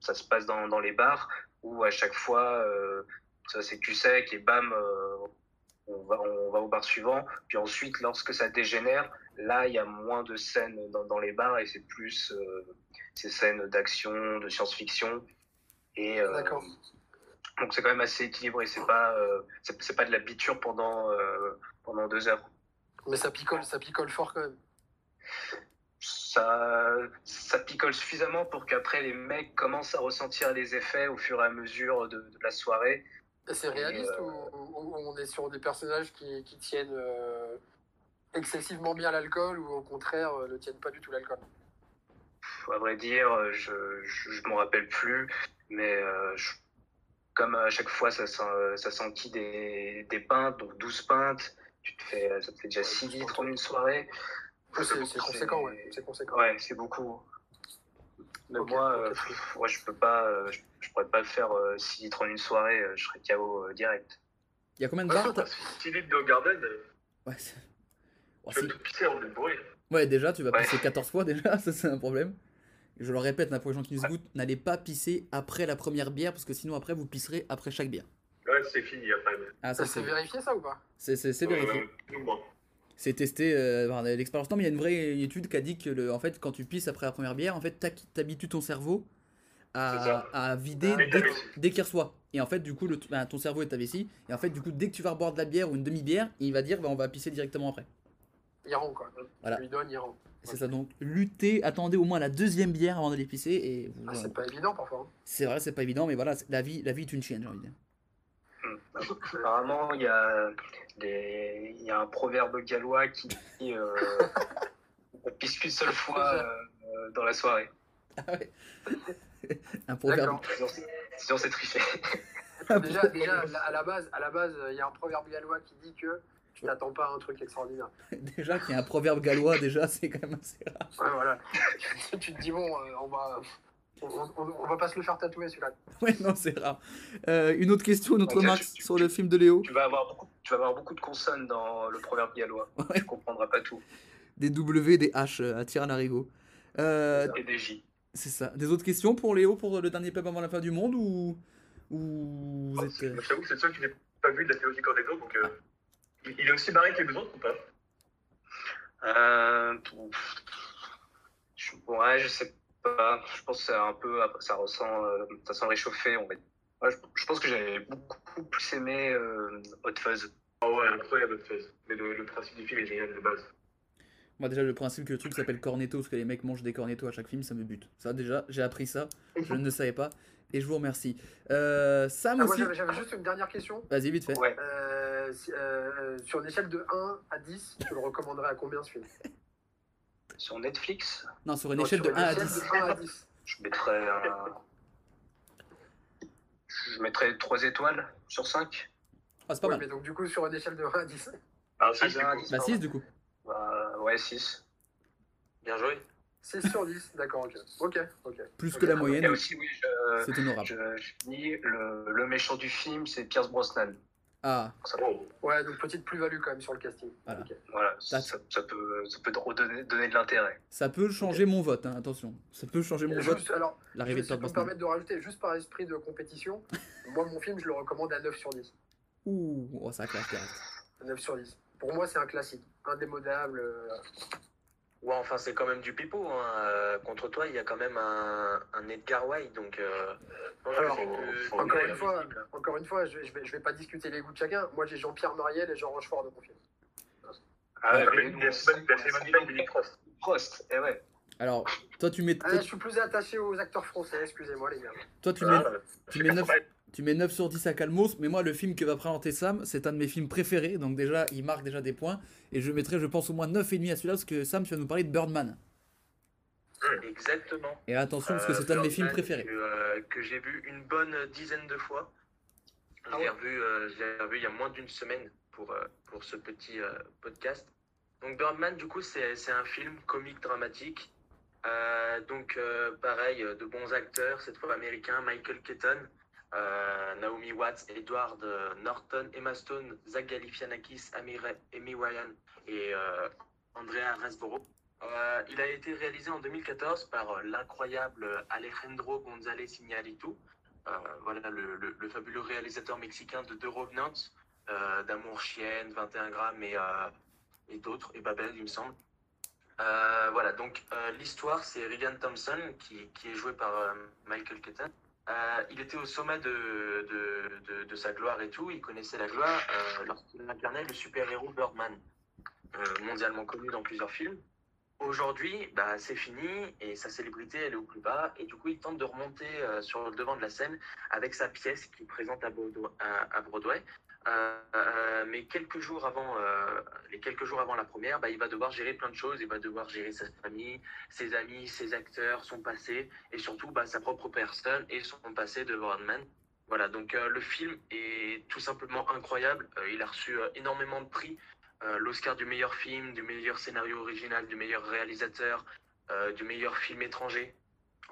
ça se passe dans, dans les bars où à chaque fois, ça c'est cul sec et bam, on, va, on va au bar suivant. Puis ensuite, lorsque ça dégénère, là il y a moins de scènes dans, dans les bars et c'est plus euh, ces scènes d'action, de science-fiction. Et euh, D'accord. donc c'est quand même assez équilibré. C'est pas, euh, c'est pas de la biture pendant pendant deux heures. Mais ça picole, ça picole fort quand même. Ça, ça picole suffisamment pour qu'après les mecs commencent à ressentir les effets au fur et à mesure de, de la soirée. C'est réaliste euh, ou, on est sur des personnages qui, qui tiennent euh, excessivement bien l'alcool ou au contraire euh, ne tiennent pas du tout l'alcool? À vrai dire, je, je m'en rappelle plus, mais euh, je- comme à chaque fois ça, ça s'enquille des, des pintes, donc 12 pintes, tu te fais, ça te fait déjà 6 litres en une soirée. C'est conséquent, ouais. C'est conséquent. Ouais, c'est beaucoup. Mais moi, euh, moi, je peux pas, euh, je, je pourrais pas le faire 6 litres en une soirée, euh, je serais KO euh, direct. Il y a combien de bars t'as- 6 litres de Garden, euh, ouais, c'est- Oh, tu tout pisser en bourré. Ouais, déjà, tu vas Ouais. pisser 14 fois déjà, ça c'est un problème. Je le répète là, pour les gens qui nous écoutent, n'allez pas pisser après la première bière parce que sinon après vous pisserez après chaque bière. Ouais, c'est fini après. Ah, Ça ça c'est vérifié ça ou pas? C'est- c'est- c'est vérifié. Euh. C'est testé euh, l'expérience. Non, mais il y a une vraie étude qui a dit que le, en fait, quand tu pisses après la première bière, en fait, t'habitues ton cerveau à, à vider dès, dès qu'il reçoit. Et en fait, du coup, le, ben, ton cerveau est ta vessie. Et en fait, du coup, dès que tu vas reboire de la bière ou une demi-bière, il va dire, bah, on va pisser directement après. Il rend quoi. Voilà. Tu lui donnes, il rend. C'est ça. Donc, luttez, attendez au moins la deuxième bière avant d'aller pisser. Et vous- Ah, c'est pas évident parfois. hein. c'est vrai, c'est pas évident, mais voilà, la vie, la vie est une chienne, j'ai envie de dire. Apparemment, il y a, des, y a un proverbe gallois qui dit euh, on pisse qu'une seule fois euh, dans la soirée. Un proverbe. Sinon, c'est- triché. Déjà, déjà, à la base, à la base, il y a un proverbe gallois qui dit que tu t'attends pas à un truc extraordinaire. déjà qu'il y a un proverbe gallois, déjà, c'est quand même assez rare. Ouais, voilà. tu te dis bon, euh, on va, on, on- on va pas se le faire tatouer celui-là. Ouais, non, c'est rare. Euh, une autre question, une autre remarque sur le film de Léo. Tu vas avoir beaucoup, tu vas avoir beaucoup de consonnes dans le proverbe gallois. Ouais. Tu comprendras pas tout. des W, des H euh, à tir à l'arigot. Euh, Et des J. c'est ça. Des autres questions pour Léo pour le dernier pub avant la fin du monde ou, ou vous Oh, êtes. Je t'avoue que c'est le seul que je n'ai pas vu de la théorie du Cornetto, donc euh, il il est aussi barré que les deux autres ou pas? Euh, je, ouais, je sais pas. Je pense que c'est un peu, ça ressent, euh, ça sent réchauffé. On va. Ouais, je, je pense que j'avais beaucoup plus aimé euh, Hot Fuzz. Oh ouais, incroyable Hot Fuzz. Mais le, le principe du film est génial de base. Moi déjà le principe que le truc s'appelle cornetto parce que les mecs mangent des cornettos à chaque film ça me bute. Ça déjà j'ai appris ça, je ne le savais pas et je vous remercie. Euh, Sam Ah, moi, aussi. j'avais j'avais juste une dernière question. Vas-y vite fait. Ouais. Euh, si- euh, sur une échelle de 1 à 10, tu le recommanderais à combien ce film? Sur Netflix, Non sur une Non, échelle sur de 1 à échelle 10. de 1 à 10. je mettrais un... Je mettrais 3 étoiles sur 5. Ah c'est pas Ouais, mal. mais donc du coup sur une échelle de 1 à 10. Ah, Ah, si, de du 1 à coup. 10, Bah pardon. 6 du coup. Bah, ouais, 6. Bien joué. 6 sur 10, d'accord, ok. Ok, ok. Plus Ok, que la bien. Et moyenne. aussi, oui, je, C'est honorable. je, je finis, le, le méchant du film, c'est Pierce Brosnan. Ah. Ouais, donc petite plus-value quand même sur le casting. Voilà. Voilà, ça, ça peut, ça peut redonner donner de l'intérêt. ça peut changer mon vote hein, attention. Ça peut changer mon vote. Alors, L'arrivée de me permettre de rajouter, juste par esprit de compétition, moi mon film je le recommande à 9 sur 10. Ouh oh, ça direct. 9 sur 10. Pour moi c'est un classique, indémodable. euh, Ouais, enfin, c'est quand même du pipeau. Hein. Euh, contre toi, il y a quand même un, un Edgar White, donc. Euh, Alors, que- Encore une fois, encore une fois, je, je vais, je vais pas discuter les goûts de chacun. Moi j'ai Jean-Pierre Mariel et Jean Rochefort de mon film. Ah, Ouais, mais. Prost, eh ouais. Alors toi tu mets Ah, toi, je suis plus attaché aux acteurs français, excusez-moi les gars. toi, tu mets Ah, tu mets 9 tu mets 9 sur 10 à Calmos, mais moi le film que va présenter Sam, c'est un de mes films préférés, donc déjà il marque déjà des points, et je mettrai je pense au moins 9,5 à celui-là, parce que Sam tu vas nous parler de Birdman. Exactement. Et attention parce que Euh, c'est un de mes films préférés. Que, euh, que j'ai vu une bonne dizaine de fois. Je Ah l'ai ouais. revu, euh, je l'ai revu il y a moins d'une semaine pour, euh, pour ce petit euh, podcast. Donc Birdman, du coup, c'est c'est un film comique dramatique. Euh, donc euh, pareil, de bons acteurs, cette fois américains, Michael Keaton, euh, Naomi Watts, Edward euh, Norton, Emma Stone, Zach Galifianakis, Amy, Ryan et euh, Andrea. Euh, il a été réalisé en 2014 par l'incroyable Alejandro González Iñárritu, voilà le, le- le fabuleux réalisateur mexicain de The Revenant, euh, d'Amour Chienne, 21 grammes et, et d'autres, et Babel il me semble. Voilà, donc l'histoire c'est Regan Thompson qui, qui est joué par Michael Keaton. Euh, il était au sommet de, sa gloire et tout, il connaissait la gloire euh, lorsqu'il incarnait le super-héros Birdman, euh, mondialement connu dans plusieurs films. Aujourd'hui, bah, c'est fini et sa célébrité elle est au plus bas et du coup il tente de remonter sur le devant de la scène avec sa pièce qu'il présente à Broadway. Euh, euh, mais quelques jours avant, euh, les quelques jours avant la première, bah, il va devoir gérer plein de choses. Il va devoir gérer sa famille, ses amis, ses acteurs, son passé et surtout bah, sa propre personne et son passé de Birdman. Voilà, donc le film est tout simplement incroyable. Il a reçu énormément de prix. L'Oscar du meilleur film, du meilleur scénario original, du meilleur réalisateur, du meilleur film étranger.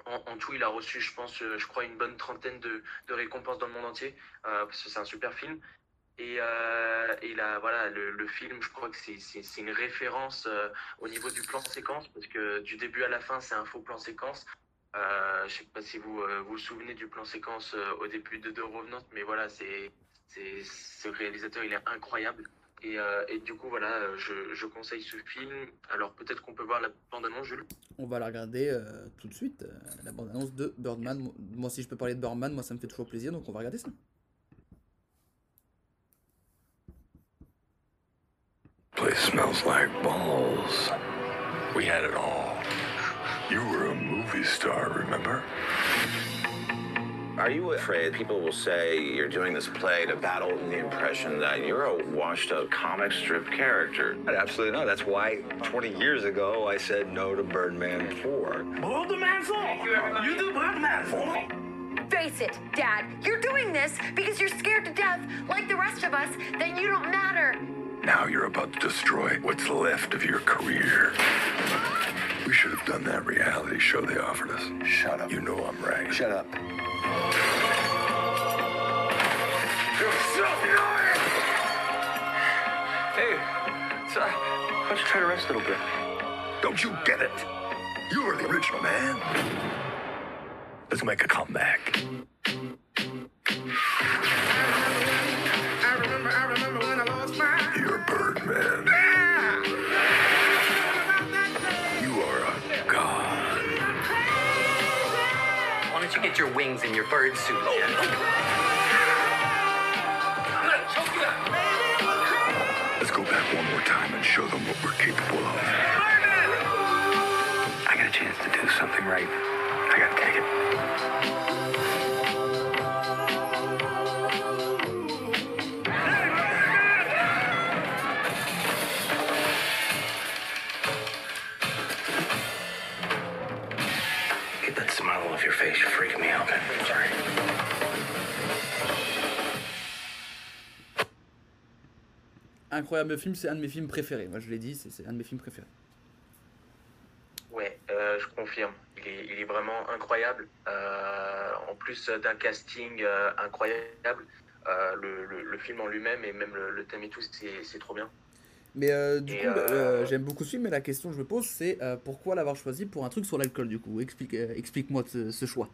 En, tout, il a reçu, je pense, je crois, une bonne trentaine de, de récompenses dans le monde entier, parce que c'est un super film. Et, euh, et là, voilà, le, le film, je crois que c'est- une référence euh, au niveau du plan séquence, parce que du début à la fin, c'est un faux plan séquence. Euh, je sais pas si vous euh, vous, souvenez du plan séquence euh, au début de The Revenant, mais voilà, c'est ce réalisateur, il est incroyable. Et, et du coup, voilà, je, je conseille ce film. Alors peut-être qu'on peut voir la bande-annonce, Jules? On va la regarder tout de suite, la bande-annonce de Birdman. Moi si je peux parler de Birdman, moi ça me fait toujours plaisir, donc on va regarder ça. Place smells like balls. We had it all. You were a movie star, remember? Are you afraid people will say you're doing this play to battle the impression that you're a washed up comic strip character? Absolutely not. That's why 20 years ago I said no to Birdman 4. Birdman 4! You do Birdman 4? Face it, Dad. You're doing this because you're scared to death, like the rest of us, that you don't matter. Now you're about to destroy what's left of your career. We should have done that reality show they offered us. Shut up. You know I'm right. Shut up. You're so annoying! Hey, so, why don't you try to rest a little bit? Don't you get it? You were the original man. Let's make a comeback. Get your wings and your bird suit? Jen. I'm gonna choke you out. Let's go back one more time and show them what we're capable of. I got a chance to do something right. Incroyable film, c'est un de mes films préférés. Moi, je l'ai dit, c'est un de mes films préférés. Ouais, euh, je confirme. Il est, il est vraiment incroyable. Euh, en plus d'un casting euh, incroyable, euh, le, le- le film en lui-même et même le, le thème et tout, c'est trop bien. Mais euh, du Et, coup, euh, euh, j'aime beaucoup ce film, mais la question que je me pose, c'est euh, pourquoi l'avoir choisi pour un truc sur l'alcool, du coup? Explique, euh, Explique-moi ce, ce choix.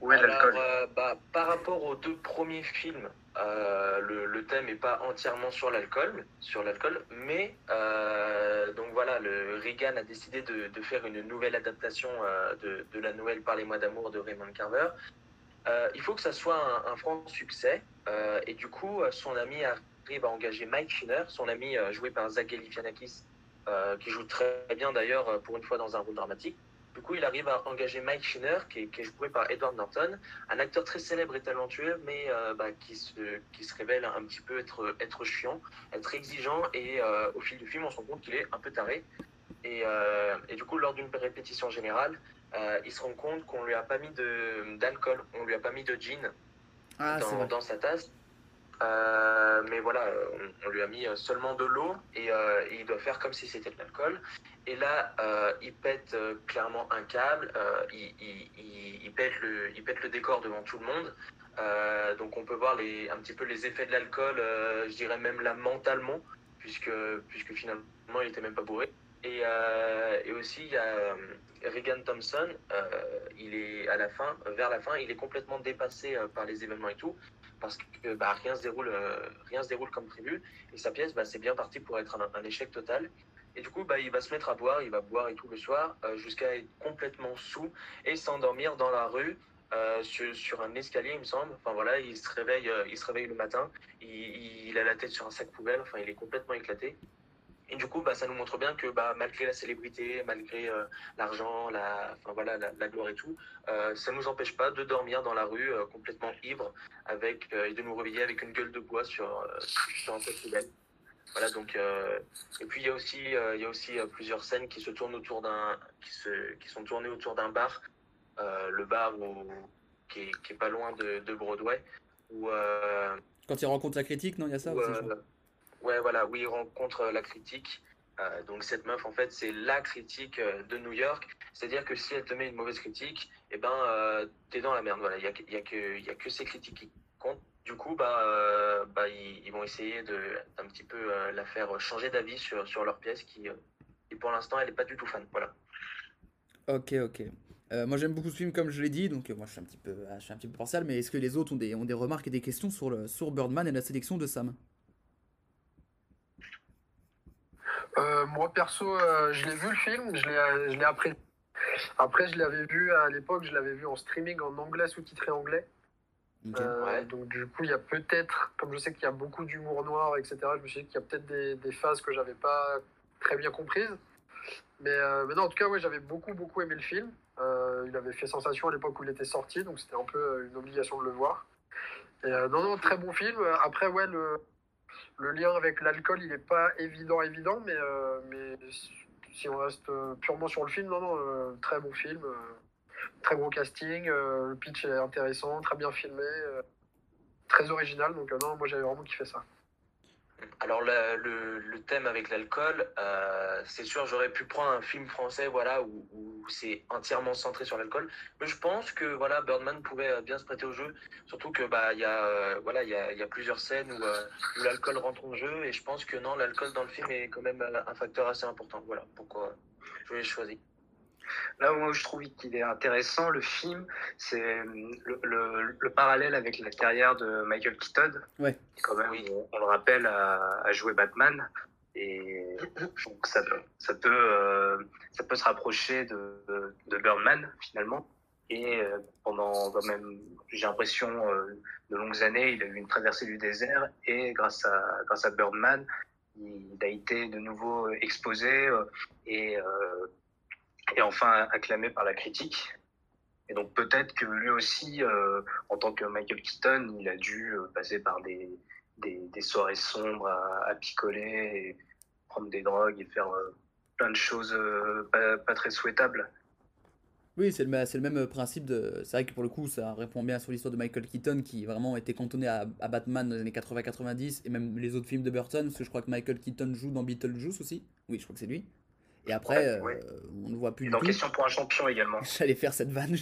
Ouais, Alors, l'alcool. euh, bah, par rapport aux deux premiers films, euh, le, thème n'est pas entièrement sur l'alcool, sur l'alcool, mais euh, donc voilà, le Reagan a décidé de, faire une nouvelle adaptation euh, de, la Noël par les mois d'amour de Raymond Carver. Il faut que ça soit un, franc succès, et du coup, son ami arrive à engager Mike Shiner, son ami joué par Zach Galifianakis, qui joue très bien d'ailleurs pour une fois dans un rôle dramatique. Du coup, il arrive à engager Mike Shiner, qui est, qui est joué par Edward Norton, un acteur très célèbre et talentueux, mais euh, bah, qui, se, qui se révèle un petit peu être, être chiant, être exigeant, et euh, au fil du film, on se rend compte qu'il est un peu taré. Et, euh, et du coup, lors d'une répétition générale, il se rend compte qu'on lui a pas mis d'alcool, on lui a pas mis de gin Ah, dans, dans sa tasse. Euh, mais voilà, on, lui a mis euh, seulement de l'eau et, euh, et il doit faire comme si c'était de l'alcool. Et là, il pète clairement un câble, il, pète le, décor devant tout le monde. Donc on peut voir un petit peu les effets de l'alcool, je dirais même là mentalement, puisque, finalement il était même pas bourré. Et, et aussi il y a Regan Thompson, il est à la fin, vers la fin, il est complètement dépassé par les événements et tout, parce que bah, rien se déroule, euh, rien se déroule comme prévu, et sa pièce, bah, c'est bien parti pour être un, échec total. Et du coup, bah, il va se mettre à boire, il va boire et tout le soir, euh, jusqu'à être complètement sous et s'endormir dans la rue. euh, sur, un escalier, il me semble. Enfin voilà, il se réveille, euh, il se réveille le matin. Il, il a la tête sur un sac poubelle. Enfin, il est complètement éclaté. Et du coup, bah, ça nous montre bien que bah, malgré la célébrité, malgré euh, l'argent, la, enfin, voilà, la, la gloire et tout, euh, ça ne nous empêche pas de dormir dans la rue euh, complètement ivre avec, et de nous réveiller avec une gueule de bois sur, sur un poubelle. Voilà, donc, et puis il y a aussi, il y a aussi plusieurs scènes qui se tournent autour d'un, qui, se, qui sont tournées autour d'un bar, le bar où, qui, est, qui est pas loin de, de Broadway, où, Quand il rencontre la critique, non, il y a ça où, aussi, ouais, voilà, où il rencontre la critique. Euh, donc cette meuf, en fait, c'est la critique euh, de New York. C'est-à-dire que si elle te met une mauvaise critique, eh ben, euh, t'es dans la merde. Voilà, il y a, y a que, y a que ces critiques qui comptent. Du coup, bah, euh, bah, ils, vont essayer de un petit peu euh, la faire changer d'avis sur, sur leur pièce, qui, euh, qui pour l'instant, elle est pas du tout fan. Voilà. Ok, ok. Euh, moi j'aime beaucoup ce film comme je l'ai dit, donc euh, moi je suis un petit peu, je suis un petit peu partial, mais est-ce que les autres ont des, ont des remarques et des questions sur, le, sur Birdman et la sélection de Sam? Euh, moi, perso, euh, je l'ai vu le film, je l'ai, je l'ai appris. Après, je l'avais vu à l'époque, je l'avais vu en streaming en anglais, sous-titré anglais. Euh, Donc, du coup, il y a peut-être, comme je sais qu'il y a beaucoup d'humour noir, etc., je me suis dit qu'il y a peut-être des, des phases que j'avais pas très bien comprises. Mais, euh, mais non, en tout cas, ouais, j'avais beaucoup, beaucoup aimé le film. Euh, il avait fait sensation à l'époque où il était sorti, donc c'était un peu euh, une obligation de le voir. Et, euh, non, non, très bon film. Après, ouais, le, le lien avec l'alcool, il n'est pas évident, évident, mais, euh, mais si on reste euh, purement sur le film, non, non, euh, très bon film, très gros casting, le pitch est intéressant, très bien filmé, très original, donc non, moi j'avais vraiment kiffé ça. Alors le, le, thème avec l'alcool, euh, c'est sûr, j'aurais pu prendre un film français, voilà, où, où c'est entièrement centré sur l'alcool. Mais je pense que voilà, Birdman pouvait euh, bien se prêter au jeu, surtout que bah il y a euh, voilà il y a, y a plusieurs scènes où, où l'alcool rentre en jeu et je pense que non, l'alcool dans le film est quand même un facteur assez important. Voilà pourquoi je l'ai choisi. Là où je trouve qu'il est intéressant, le film, c'est le, le- le parallèle avec la carrière de Michael Keaton, Ouais. qui quand même, on, on le rappelle, a, a joué Batman. Et donc ça, ça, peut, euh, ça peut se rapprocher de, de, de Birdman, finalement. Et euh, pendant quand même, j'ai l'impression, euh, de longues années, il a eu une traversée du désert. Et grâce à, grâce à Birdman, il a été de nouveau exposé euh, et, euh, et enfin acclamé par la critique. Et donc peut-être que lui aussi, euh, en tant que Michael Keaton, il a dû euh, passer par des, des, soirées sombres à, picoler, prendre des drogues et faire euh, plein de choses pas, très souhaitables. Oui, c'est le, même principe. C'est vrai que pour le coup, ça répond bien sur l'histoire de Michael Keaton qui vraiment était cantonné à, à Batman dans les années 80-90 et même les autres films de Burton, parce que je crois que Michael Keaton joue dans Beetlejuice aussi. Oui, je crois que c'est lui. Et après, Ouais, euh, on ne voit plus Et du dans tout. Question pour un champion également. J'allais faire cette vanne.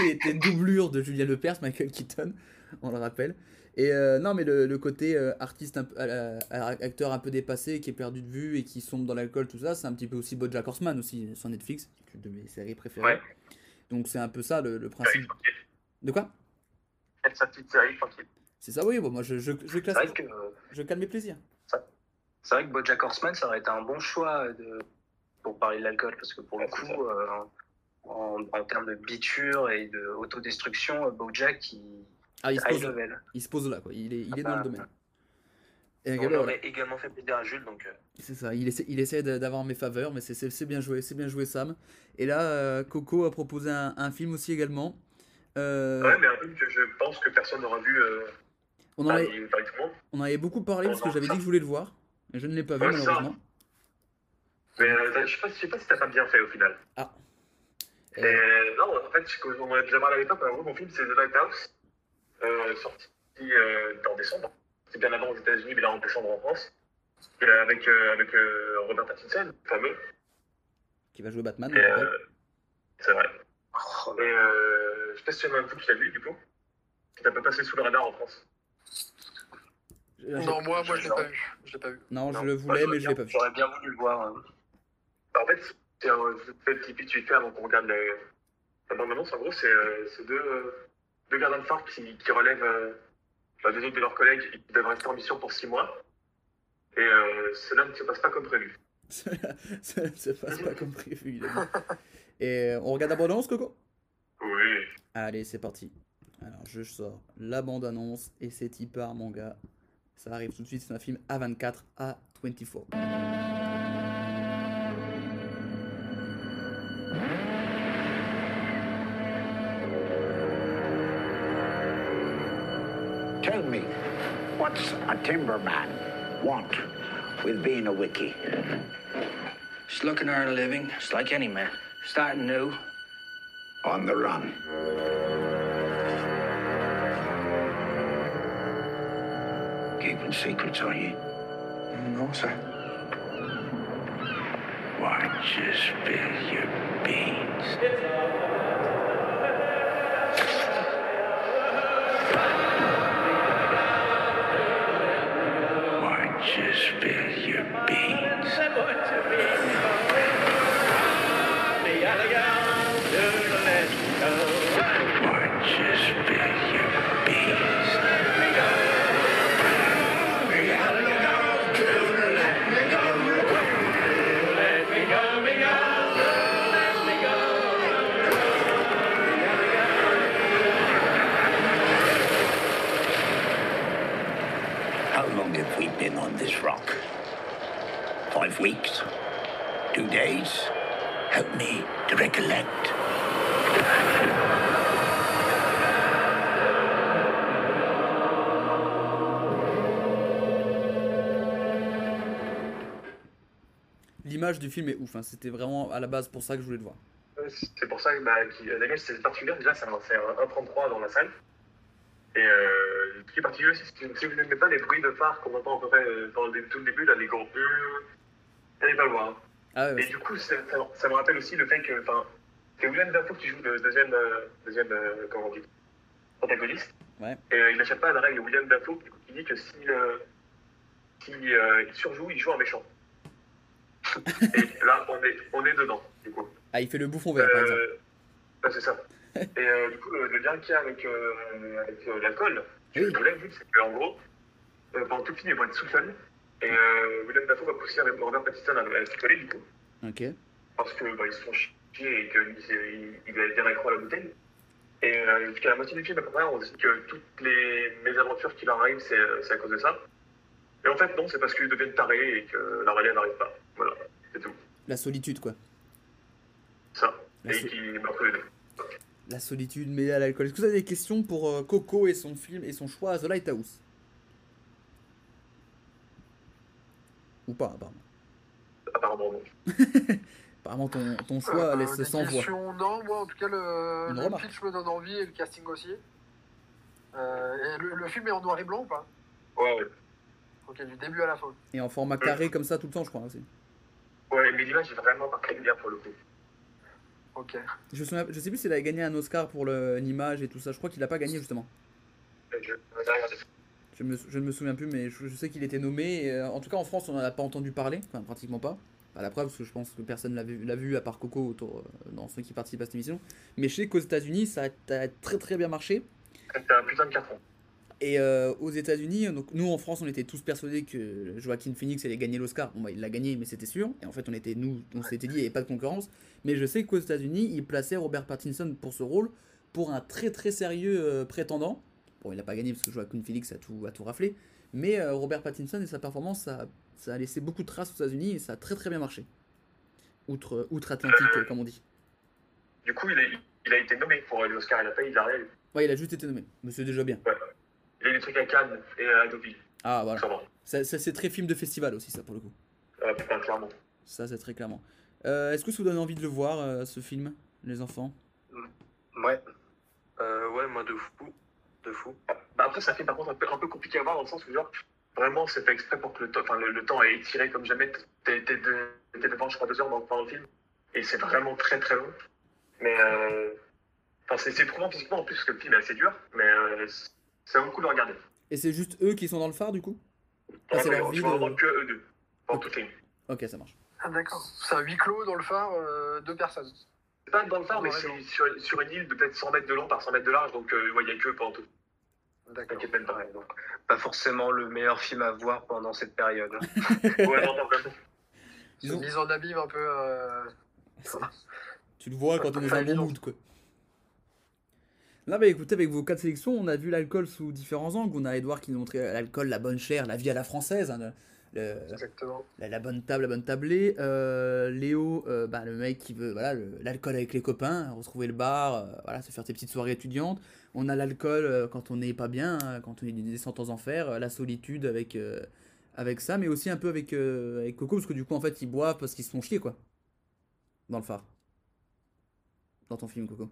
Il était doublure de Julien Lepers, Michael Keaton, on le rappelle. Et euh, non, mais le, le côté euh, artiste, un peu- euh, acteur un peu dépassé, qui est perdu de vue et qui sombre dans l'alcool, tout ça, c'est un petit peu aussi BoJack Horseman aussi sur Netflix, qui est une de mes séries préférées. Ouais. Donc c'est un peu ça le, le principe. De quoi? Faites sa petite série tranquille. C'est ça, oui. Bon, moi je, je, je classe. C'est que, Je calme mes plaisirs. C'est vrai que BoJack Horseman, ça aurait été un bon choix de, pour parler de l'alcool, parce que pour le coup, euh, en, en termes de biture et de autodestruction, euh, BoJack, il Ah, il se pose, level. il se pose là, quoi. Il est, il est dans Ah, le domaine. Et On aurait également fait plaisir à Jules, donc euh, C'est ça, il essaie, il essaie de- d'avoir mes faveurs, mais c'est- bien joué, c'est bien joué Sam. Et là, euh, Coco a proposé un, un film aussi également. Euh, Ouais, mais un film que je pense que personne n'aura vu euh, en avait, on en avait beaucoup parlé parce que j'avais dit que je voulais le voir, mais je ne l'ai pas vu Ouais, c'est ça. malheureusement. Mais euh, je sais pas, je sais pas si t'as pas bien fait au final. Ah. Et, non, en fait, comme on a déjà parlé à l'époque, gros, mon film c'est The Lighthouse, euh, sorti euh, en décembre. C'est bien avant aux États-Unis, mais là en décembre en France. Euh, avec euh, avec euh, Robert Pattinson, fameux. Qui va jouer Batman. Euh, c'est vrai. Et euh, je sais pas si tu as un peu qui l'a vu du coup. Ça peut passer sous le radar en France. Euh, Non, moi, moi je l'ai pas vu. Je l'ai pas vu. Non, je le voulais, mais je l'ai pas vu. J'aurais bien voulu le voir. hein. En fait, c'est un petit pitch vite fait avant qu'on regarde les... la bande-annonce. En gros, c'est euh, c'est deux, euh, deux gardiens de phare qui, qui relèvent euh, bah, deux autres de leurs collègues et qui doivent rester en mission pour six mois. Et euh, cela ne se passe pas comme prévu. ça ne se passe pas comme prévu. Et on regarde la bande-annonce, Coco? Oui. Allez, c'est parti. Alors, je sors la bande-annonce et c'est part, mon gars. Ça arrive tout de suite, c'est un film A24 à 24. Tell me, what's a timberman want with being a wiki? Just looking to earn a living, just like any man. Starting new. On the run. Keeping secrets, are you? No, sir. Why don't you spill your beans? L'image du film est ouf, hein. c'était vraiment à la base pour ça que je voulais le voir. Euh, C'est pour ça que bah, qui- euh, c'est particulier. Déjà, c'est un, c'est un 1.33 dans la salle. Et euh, ce qui est particulier aussi, c'est que si vous n'aimez pas les bruits de phare qu'on entend à peu près dans le, tout le début, là, les gros. Allez pas le voir. hein. Ah ouais, Et du coup, ça, ça- ça me rappelle aussi le fait que, c'est William Dafoe qui joue le deuxième, deuxième comment on dit, protagoniste. Ouais. Et euh, il n'achète pas la règle William Dafoe qui dit que si, euh, si euh, il surjoue, il joue un méchant. Et là, on est, on est dedans, du coup. Ah, il fait le bouffon vert, par exemple. Euh, ouais, c'est ça. Et euh, du coup, le, le lien qu'il y a avec, euh, avec euh, l'alcool, Oui. voulais vu, c'est qu'en gros, euh, pendant tout le film, ils vont être sous. Et euh, William Dafoe va pousser avec Robert Pattinson à, à picoler, du coup. Ok. Parce que bah, ils se font chier et qu'il il, il est bien accro à la bouteille. Et euh, jusqu'à la moitié du film, à peu près, on se dit que toutes les mésaventures qui leur arrivent, c'est à cause de ça. Et en fait, non, c'est parce qu'ils deviennent tarés et que la relève n'arrive pas. Voilà, c'est tout. La solitude, quoi. Ça. La Et so- qui meurent tous les deux. La solitude mêlée à l'alcool. Est-ce que vous avez des questions pour euh, Coco et son film et son choix à The Lighthouse? Ou pas, apparemment. Apparemment, non. Apparemment, ton, ton choix Euh, laisse sans voix. questions, Non, moi en tout cas, le, le pitch me donne envie et le casting aussi. Euh, et le, le film est en noir et blanc ou pas? Ouais, ouais. Ok, du début à la fin. Et en format carré comme ça tout le temps, je crois aussi. Ouais, mais l'image est vraiment pas très bien pour le coup. Ok. Je, souviens- je sais plus s'il a gagné un Oscar pour l'image et tout ça. Je crois qu'il a pas gagné justement. Et Je, regardez. Je, me, je ne me souviens plus, mais je, je sais qu'il était nommé. et, euh, en tout cas, en France, on n'en a pas entendu parler. Enfin, pratiquement pas. Pas la preuve, parce que je pense que personne l'a vu, l'a vu à part Coco autour, euh, dans ceux qui participent à cette émission. Mais je sais qu'aux États-Unis, ça a, a très très bien marché. C'est un putain de carton. Et euh, aux États-Unis, donc nous en France, on était tous persuadés que Joaquin Phoenix allait gagner l'Oscar. Bon, bah, il l'a gagné, mais c'était sûr. Et en fait, on était nous, on s'était dit, il n'y avait pas de concurrence. Mais je sais qu'aux États-Unis, ils plaçaient Robert Pattinson pour ce rôle pour un très très sérieux euh, prétendant. Bon, il n'a pas gagné parce que Joaquin Phoenix a tout, a tout raflé. Mais euh, Robert Pattinson et sa performance, ça, ça a laissé beaucoup de traces aux États-Unis et ça a très très bien marché. Outre, outre-Atlantique, euh, comme on dit. Du coup, il a, il a été nommé pour l'Oscar, il a pas eu, il a rien eu. Ouais, il a juste été nommé. Monsieur déjà bien. Il a eu des trucs à Cannes et à Deauville. Ah, voilà. Ça. Ça, c'est très film de festival aussi, ça, pour le coup. Euh, putain, clairement. Ça, c'est très clairement. Euh, Est-ce que ça vous donne envie de le voir, euh, ce film, les enfants? Ouais. Euh, ouais, moi de fou. De fou. Bah après, ça fait par contre un peu, un peu compliqué à voir dans le sens où, genre, vraiment, c'est fait exprès pour que le le, le temps est étiré comme jamais. T'es t'es de- t'es devant, je crois, deux heures dans, le film. Et c'est vraiment très très long. Mais, enfin, c'est c'est éprouvant physiquement en plus, parce que le film est assez dur. Mais ça vaut le coup de le regarder. Et c'est juste eux qui sont dans le phare, du coup Ah, c'est leur vie vois de- que eux deux. Dans toute ligne. Ok, ça marche. Ah, d'accord. C'est un huis clos dans le phare, euh, deux personnes. C'est pas dans le phare, mais c'est sur, sur une île de peut-être 100 mètres de long par 100 mètres de large. Donc, euh, ouais, il y a que eux pendant tout. D'accord. Même pas. Ouais, donc, pas forcément le meilleur film à voir pendant cette période. hein. Ouais, non, non, vraiment. Ils ont- mise en abîme un peu. euh, Tu le vois quand on est dans un bon mood, quoi. Là, bah écoutez, avec vos quatre sélections, on a vu l'alcool sous différents angles. On a Edouard qui nous montrait l'alcool, la bonne chair, la vie à la française, hein, le- le- Exactement. la, la bonne table, la bonne tablée. Euh, Léo, euh, bah, le mec qui veut voilà l'alcool avec les copains, retrouver le bar, euh, voilà, se faire tes petites soirées étudiantes. On a l'alcool euh, quand on n'est pas bien, hein, quand on est enfers, euh, la solitude avec, euh, avec ça, mais aussi un peu avec, euh, avec Coco, parce que du coup, en fait, ils boivent parce qu'ils se font chier, quoi. Dans le phare. Dans ton film, Coco.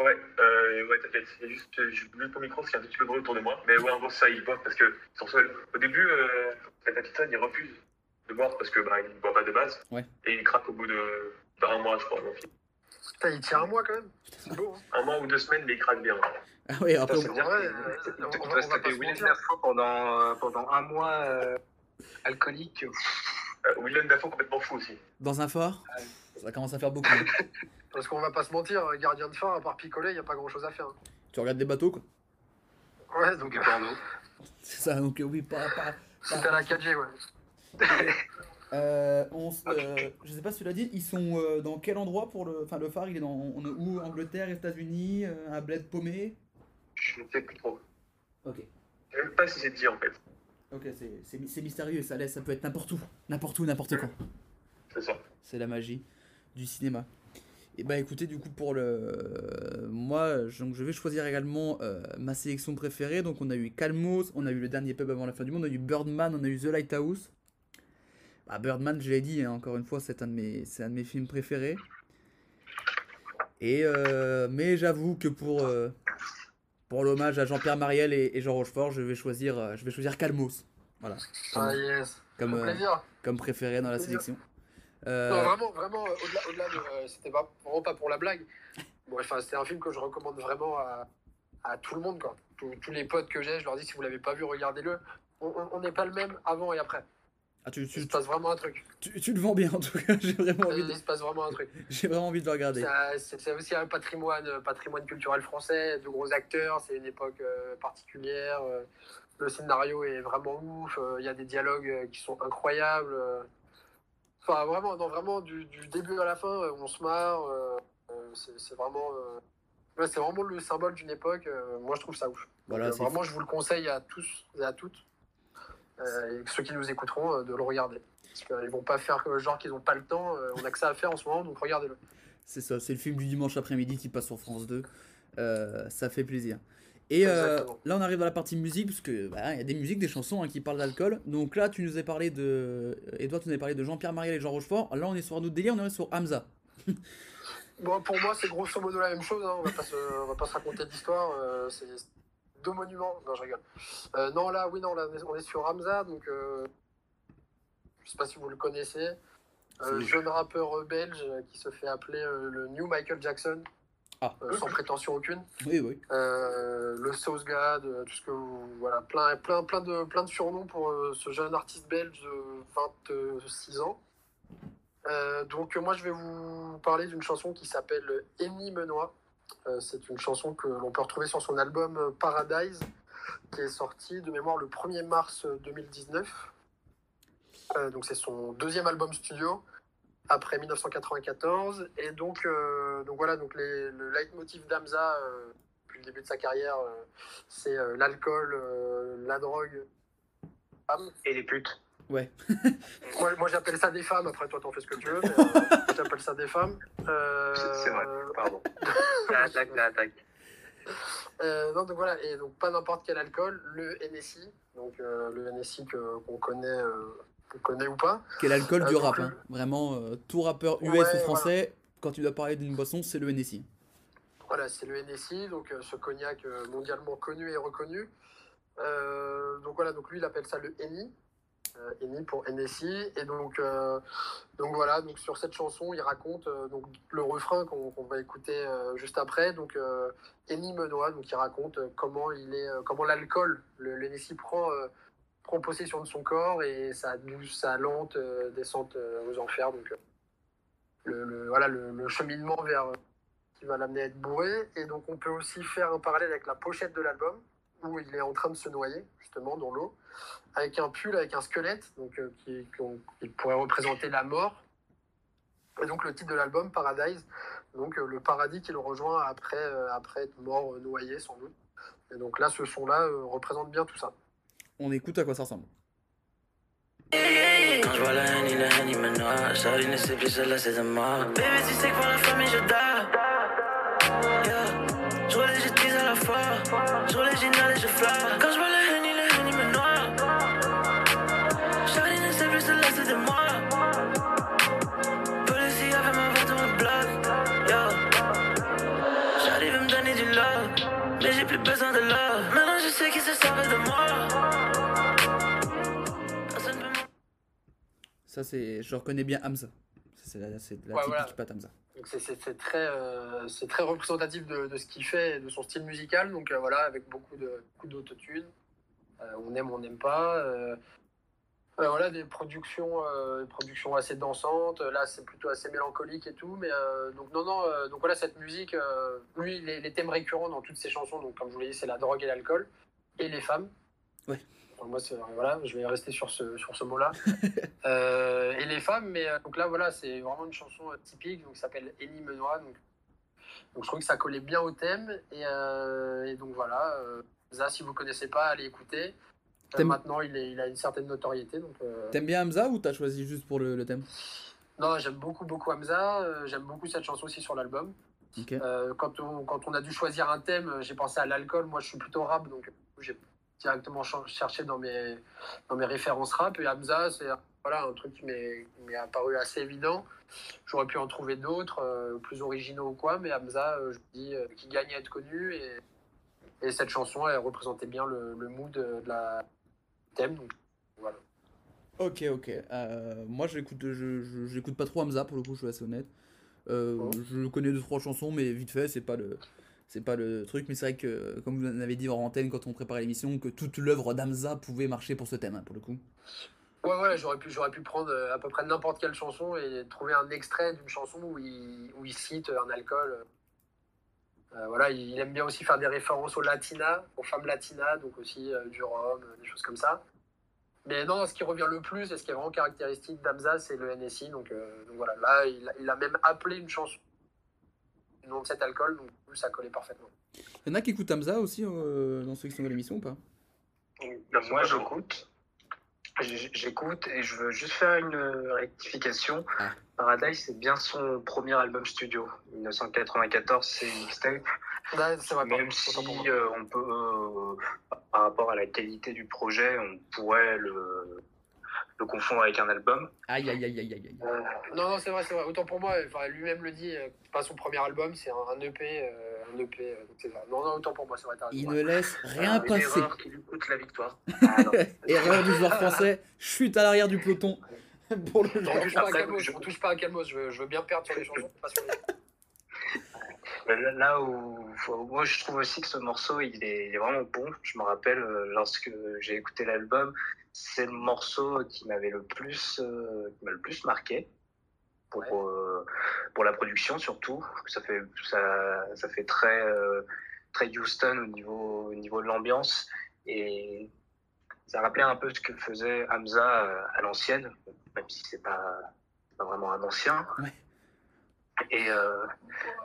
Ouais, euh, ouais, t'inquiète. Il y a juste, je mets ton micro parce qu'il y a un petit peu de bruit autour de moi. Mais ouais, en gros, ça, ils boivent parce que ils sont seuls. Au début, euh, Pattinson, il refuse de boire parce que bah, il ne boit pas de base. Ouais. Et il craque au bout de d'un mois, je crois. Putain, il tient un mois quand même. C'est beau. Hein. Un mois ou deux semaines, mais il craque bien. Ah ouais, après, veut dire Ouais, euh, on- on tu va- vas se on taper mentir. Dafoe pendant, euh, pendant un mois euh, alcoolique. Euh, William Dafoe complètement fou aussi. dans un phare, ça commence à faire beaucoup. Parce qu'on va pas se mentir, un gardien de phare, à part picoler, il n'y a pas grand chose à faire. tu regardes des bateaux, quoi. Ouais, donc euh, C'est ça, donc euh, oui, pas. pas, c'est à la 4G, ouais. Euh, on euh, je sais pas si tu l'as dit, ils sont euh, dans quel endroit pour le. Enfin, le phare, il est dans. On est où? Angleterre, États-Unis, euh, un bled paumé? Je ne sais plus trop. Ok. Je sais même pas si c'est dit en fait. Ok, c'est mystérieux, ça laisse, ça peut être n'importe où. N'importe où, n'importe quand. C'est ça. C'est la magie du cinéma. Et bah écoutez, du coup, pour le. Moi, je, donc, je vais choisir également euh, ma sélection préférée. Donc, on a eu Calmos, on a eu Le Dernier Pub avant la fin du monde, on a eu Birdman, on a eu The Lighthouse. Bah, Birdman, je l'ai dit, hein, encore une fois, c'est un, de mes- un de mes films préférés. Et, euh, mais j'avoue que pour, euh, pour l'hommage à Jean-Pierre Mariel et, et Jean Rochefort, je vais choisir, je vais choisir Calmos. Voilà. Comme, Ah yes. comme, comme préféré dans la sélection. Euh, Non, vraiment, vraiment, euh, au-delà, au-delà de. euh, c'était pas, vraiment pas pour la blague. Bon, enfin, c'était un film que je recommande vraiment à, à tout le monde, quoi. Tous, tous les potes que j'ai, je leur dis si vous l'avez pas vu, regardez-le. On- n'est pas le même avant et après. ah, tu, Il tu, se passe vraiment un truc. tu, tu le vends bien en tout cas, j'ai vraiment envie de, Il se passe vraiment un truc. j'ai vraiment envie de le regarder. Ça- C'est c'est aussi un patrimoine, patrimoine culturel français, de gros acteurs, c'est une époque euh, particulière. le scénario est vraiment ouf, il y a des dialogues qui sont incroyables. Euh. Enfin, vraiment, non, vraiment, du, du début à la fin, euh, on se marre. euh, euh, c'est vraiment, euh, ouais, c'est vraiment le symbole d'une époque. euh, moi, je trouve ça ouf. Voilà, Donc, euh, vraiment, je vous le conseille à tous et à toutes, euh, et ceux qui nous écouteront, euh, de le regarder. Parce qu'ils vont pas faire genre qu'ils n'ont pas le temps. euh, on a que ça à faire en ce moment, donc regardez-le. C'est ça, c'est le film du dimanche après-midi qui passe sur France 2. Euh, ça fait plaisir. Et euh, là, on arrive à la partie musique, parce que bah, y a des musiques, des chansons hein, qui parlent d'alcool. Donc là, tu nous as parlé de. Edouard, tu nous as parlé de Jean-Pierre Mariel et Jean Rochefort. Là, on est sur un autre délire, on est sur Hamza. Bon, pour moi, c'est grosso modo la même chose. hein. On va pas se, on va pas se raconter d'histoire. euh, c'est deux monuments. Non, je rigole. Euh, non, là, oui, non, là, on est- sur Hamza. Donc, euh, je sais pas si vous le connaissez. Euh, jeune rappeur belge euh, qui se fait appeler euh, le New Michael Jackson. Ah. Euh, sans prétention aucune. Oui, oui. Euh, le Sauce God, euh, tout ce que vous, voilà, plein, plein, plein de, plein de surnoms pour euh, ce jeune artiste belge de 26 ans. Donc moi je vais vous parler d'une chanson qui s'appelle Menois. Euh, c'est une chanson que l'on peut retrouver sur son album Paradise, qui est sorti de mémoire le 1er mars euh, 2019. Euh, donc c'est son deuxième album studio après 1994. Et donc, euh, donc voilà, donc les- le leitmotiv d'Amza euh, depuis le début de sa carrière, euh, c'est euh, l'alcool, euh, la drogue, femmes. Et les putes. Ouais. Moi, moi, j'appelle ça des femmes, après toi t'en fais ce que tu veux, mais euh, j'appelle ça des femmes. Euh, C'est vrai, pardon. L'attaque, l'attaque. euh, non, donc voilà, et donc pas n'importe quel alcool, le NSI, donc euh, le NSI que- qu'on connaît, euh, qu'on connaît ou pas. Quel alcool Euh, du donc, rap, hein. Vraiment, euh, tout rappeur US Ouais, ou français, quand tu dois parler d'une boisson, c'est le NSI. Voilà, c'est le NSI, donc euh, ce cognac euh, mondialement connu et reconnu. Euh, donc voilà, donc lui il appelle ça le ENI, euh, ENI pour NSI. Et donc, euh, donc voilà, donc sur cette chanson, il raconte euh, donc le refrain qu'on va écouter euh, juste après. Donc euh, Eni Menois, donc il raconte euh, comment il est, euh, comment l'alcool, le, le NSI prend euh, prend possession de son corps et sa sa lente euh, descente euh, aux enfers. Donc euh, le, le- voilà le, le cheminement vers qui va l'amener à être bourré. Et donc, on peut aussi faire un parallèle avec la pochette de l'album, où il est en train de se noyer, justement, dans l'eau, avec un pull, avec un squelette, donc, qui, qui pourrait représenter la mort. Et donc, le titre de l'album, Paradise, donc le paradis qu'il rejoint après, après être mort, noyé, sans doute. Et donc là, ce son-là représente bien tout ça. On écoute à quoi ça ressemble. Ça, c'est. Je reconnais bien Hamza. C'est la, c'est la Ouais, typique voilà. patte Hamza. Donc c'est- c'est c'est très, euh, c'est très représentatif de, de ce qu'il fait et de son style musical. Donc euh, voilà, avec beaucoup de beaucoup d'autotune. Euh, on aime, on n'aime pas. Euh, euh, voilà, des productions, euh, des productions assez dansantes. Là, c'est plutôt assez mélancolique et tout. Mais euh, donc non, non. euh, donc voilà, cette musique, euh, lui, les, les thèmes récurrents dans toutes ses chansons. Donc comme je vous l'ai dit, c'est la drogue et l'alcool et les femmes. Ouais. Donc, moi, voilà, je vais rester sur ce sur ce mot-là. Euh, et les femmes, mais euh, donc là, voilà, c'est vraiment une chanson euh, typique, donc s'appelle Élie Menois. Donc, donc je trouve que ça collait bien au thème. Et, euh, et donc voilà, ça, si vous connaissez pas, allez écouter. Maintenant, il, est, il a une certaine notoriété. Donc, T'aimes bien Hamza ou t'as choisi juste pour le, le thème? Non, j'aime beaucoup, beaucoup Hamza. j'aime beaucoup cette chanson aussi sur l'album. Euh, quand, on, quand on a dû choisir un thème, j'ai pensé à l'alcool. Moi, je suis plutôt rap, donc j'ai directement ch- cherché dans mes, dans mes références rap. Et Hamza, c'est voilà, un truc qui m'est apparu assez évident. J'aurais pu en trouver d'autres, euh, plus originaux ou quoi, mais Hamza, euh, je me dis, euh, qui gagne à être connu. Et, et cette chanson, elle représentait bien le, le mood de la thème. Donc, voilà. Ok, ok. Euh, moi, j'écoute, je, je- j'écoute pas trop Hamza pour le coup, je suis assez honnête. Euh, Oh. Je connais deux trois chansons, mais vite fait, c'est pas le, c'est pas le truc. Mais c'est vrai que, comme vous l'avez dit en antenne quand on préparait l'émission, que toute l'œuvre d'Hamza pouvait marcher pour ce thème, hein, pour le coup. Ouais, ouais, j'aurais pu, pu prendre euh, à peu près n'importe quelle chanson et trouver un extrait d'une chanson où il, où il cite un alcool. Euh, voilà, il, aime bien aussi faire des références aux latinas, aux femmes latinas, donc aussi euh, du rhum, des choses comme ça. Mais non, ce qui revient le plus et ce qui est vraiment caractéristique d'Amza, c'est le NSI. Donc, voilà, là, il a même appelé une chanson de cet alcool, donc ça collait parfaitement. Il y en a qui écoutent Hamza aussi euh, dans ceux qui sont à l'émission ou pas? Moi, j'écoute. J'écoute et je veux juste faire une rectification. Paradise, c'est bien son premier album studio. 1994, c'est une mixtape. Même si euh, on peut, euh, par rapport à la qualité du projet, on pourrait le, le confondre avec un album. Aïe, aïe, aïe, aïe, aïe. aïe. Euh, non, non, c'est vrai, c'est vrai. Autant pour moi, enfin, lui-même le dit, euh, c'est pas son premier album, c'est un, un EP. euh, un EP euh, donc c'est ça. Non, non, autant pour moi, c'est vrai. Il ouais. ne laisse rien Ah, passer. erreur qui lui coûte la victoire. Erreur du joueur français, chute à l'arrière du peloton. pour le touche pas à Calmos, on touche pas à Calmos, je veux, je veux bien perdre sur les chansons, pas sur les. Là là où, moi je trouve aussi que ce morceau il est, il est vraiment bon. Je me rappelle euh, lorsque j'ai écouté l'album, c'est le morceau qui m'avait le plus, euh, qui m'a le plus marqué pour euh, pour la production surtout. Ça fait ça, ça fait très euh, très Houston au niveau au niveau de l'ambiance et ça rappelait un peu ce que faisait Hamza à l'ancienne, même si c'est pas pas vraiment un ancien. Et euh,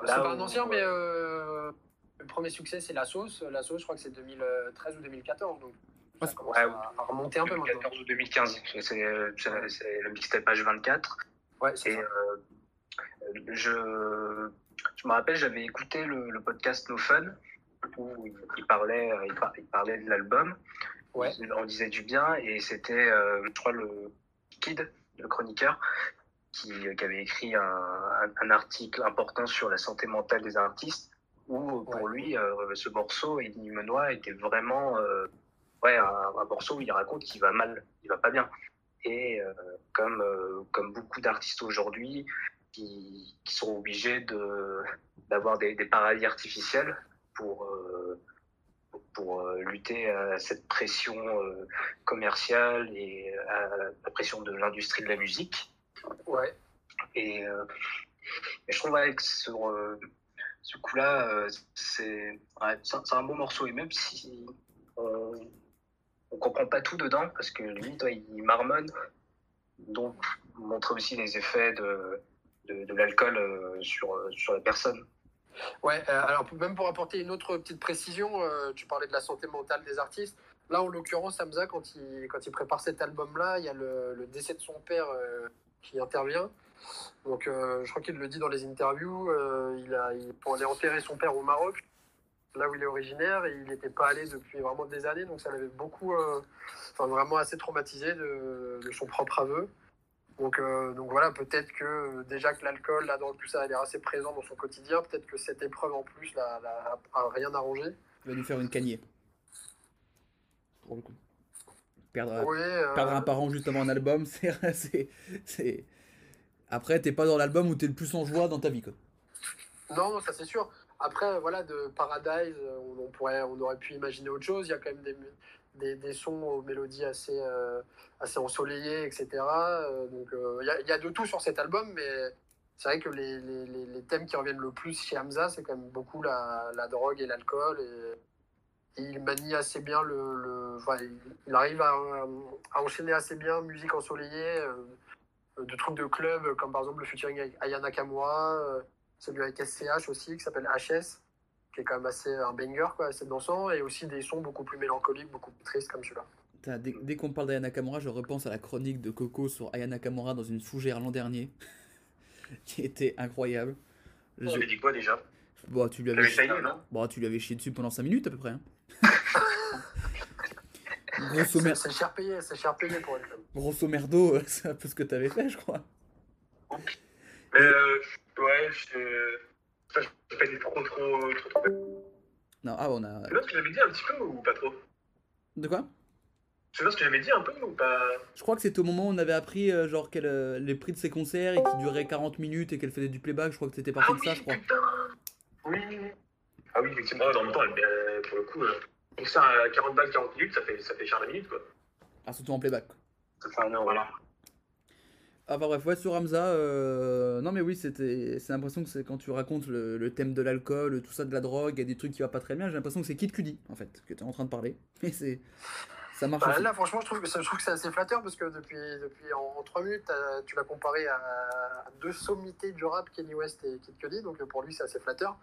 C'est pas un ancien, mais euh, le premier succès, c'est La Sauce. La Sauce, je crois que c'est 2013 ou 2014, donc ça commence à, à remonter un peu maintenant. 2014 ou 2015. C'est- le mixtape page 24. Ouais, c'est euh, je, je me rappelle, j'avais écouté le, le podcast No Fun où il, parlait, il, par- il parlait de l'album. En disait du bien et c'était, euh, je crois, le Kid, le chroniqueur, qui, qui avait écrit un, un- un article important sur la santé mentale des artistes où pour lui, euh, ce morceau, Énigme Noir, était vraiment euh, ouais, un, un morceau où il raconte qu'il va mal, il va pas bien. Et euh, comme, euh, comme beaucoup d'artistes aujourd'hui qui, qui sont obligés de, d'avoir des, des paradis artificiels pour, euh, pour euh, lutter à cette pression euh, commerciale et à la pression de l'industrie de la musique. Ouais. Et, euh, et je trouve avec sur euh, ce coup-là, euh, c'est ouais, un, bon morceau. Et même si on, on comprend pas tout dedans, parce que lui, toi, il marmonne, donc montrer aussi les effets de, de, de l'alcool euh, sur, sur la personne. Ouais, alors même pour apporter une autre petite précision, tu parlais de la santé mentale des artistes. Là, en l'occurrence, Hamza, quand il, quand il prépare cet album-là, il y a le, le décès de son père qui intervient. Donc, euh, je crois qu'il le dit dans les interviews. euh, il a, pour aller enterrer son père au Maroc, là où il est originaire, et il n'était pas allé depuis vraiment des années. Donc, ça l'avait beaucoup, euh, enfin, vraiment assez traumatisé de, de son propre aveu. Donc, donc voilà, peut-être que déjà que l'alcool, la drogue, tout ça, elle est assez présent dans son quotidien. Peut-être que cette épreuve en plus l'a- a rien arrangé. Il va nous faire une cagnée. Pour le coup. Perdre, euh, perdre un parent juste avant un album, c'est. c'est- Après, t'es pas dans l'album où t'es le plus en joie dans ta vie, quoi. Non, ça c'est sûr. Après, voilà, de Paradise, on, on pourrait, on aurait pu imaginer autre chose. Il y a quand même des, des, des sons aux mélodies assez, euh, assez ensoleillées, etc. Euh, donc, euh, il y, a, il y a de tout sur cet album, mais c'est vrai que les, les, les, thèmes qui reviennent le plus chez Hamza, c'est quand même beaucoup la, la drogue et l'alcool. Et il manie assez bien le. le enfin, il, arrive à, à enchaîner assez bien musique ensoleillée, euh, de trucs de club, comme par exemple le featuring avec Aya Nakamura. euh, celui avec SCH aussi, qui s'appelle HS, qui est quand même assez un banger, quoi, assez dansant, et aussi des sons beaucoup plus mélancoliques, beaucoup plus tristes comme celui-là. Dès, dès qu'on parle d'Aya Nakamura, je repense à la chronique de Coco sur Aya Nakamura dans une fougère l'an dernier, qui était incroyable. Tu avais dit quoi déjà? Bon, tu lui avais, T'avais chié... failli, non? Bon, tu lui avais chié dessus pendant 5 minutes à peu près. hein. Grosso, C'est mer- c'est cher payé, c'est cher payé pour quand même. Grosso merdo, c'est un peu ce que t'avais fait, je crois. Euh, ouais, je. J'ai pas été trop, trop, trop, trop. Non, ah, on a. L'autre, tu l'avais dit un petit peu ou pas trop? De quoi? Tu sais ce que j'avais dit un peu ou pas? Je crois que c'était au moment où on avait appris euh, genre qu'elle, euh, les prix de ses concerts et qui duraient 40 minutes et qu'elle faisait du playback. Je crois que c'était parti Ah de ça, je crois. Oui. Ah oui, effectivement, en même temps, euh, pour le coup, euh, pour ça, à 40 balles, 40 minutes, ça fait, ça fait cher la minute, quoi. Ah, surtout en playback. quoi. Ça fait un euro. Voilà. Enfin bref, ouais, sur Hamza, euh, non mais oui, c'était, c'est l'impression que c'est quand tu racontes le, le thème de l'alcool, tout ça, de la drogue, il y a des trucs qui va pas très bien, j'ai l'impression que c'est Kid Cudi, en fait, que tu es en train de parler. Et c'est, ça marche Bah, là, franchement, je trouve que, ça- je trouve que c'est assez flatteur parce que depuis, depuis en, en 3 minutes, tu l'as comparé à, deux sommités du rap, Kenny West et Kid Cudi, donc euh, pour lui, c'est assez flatteur.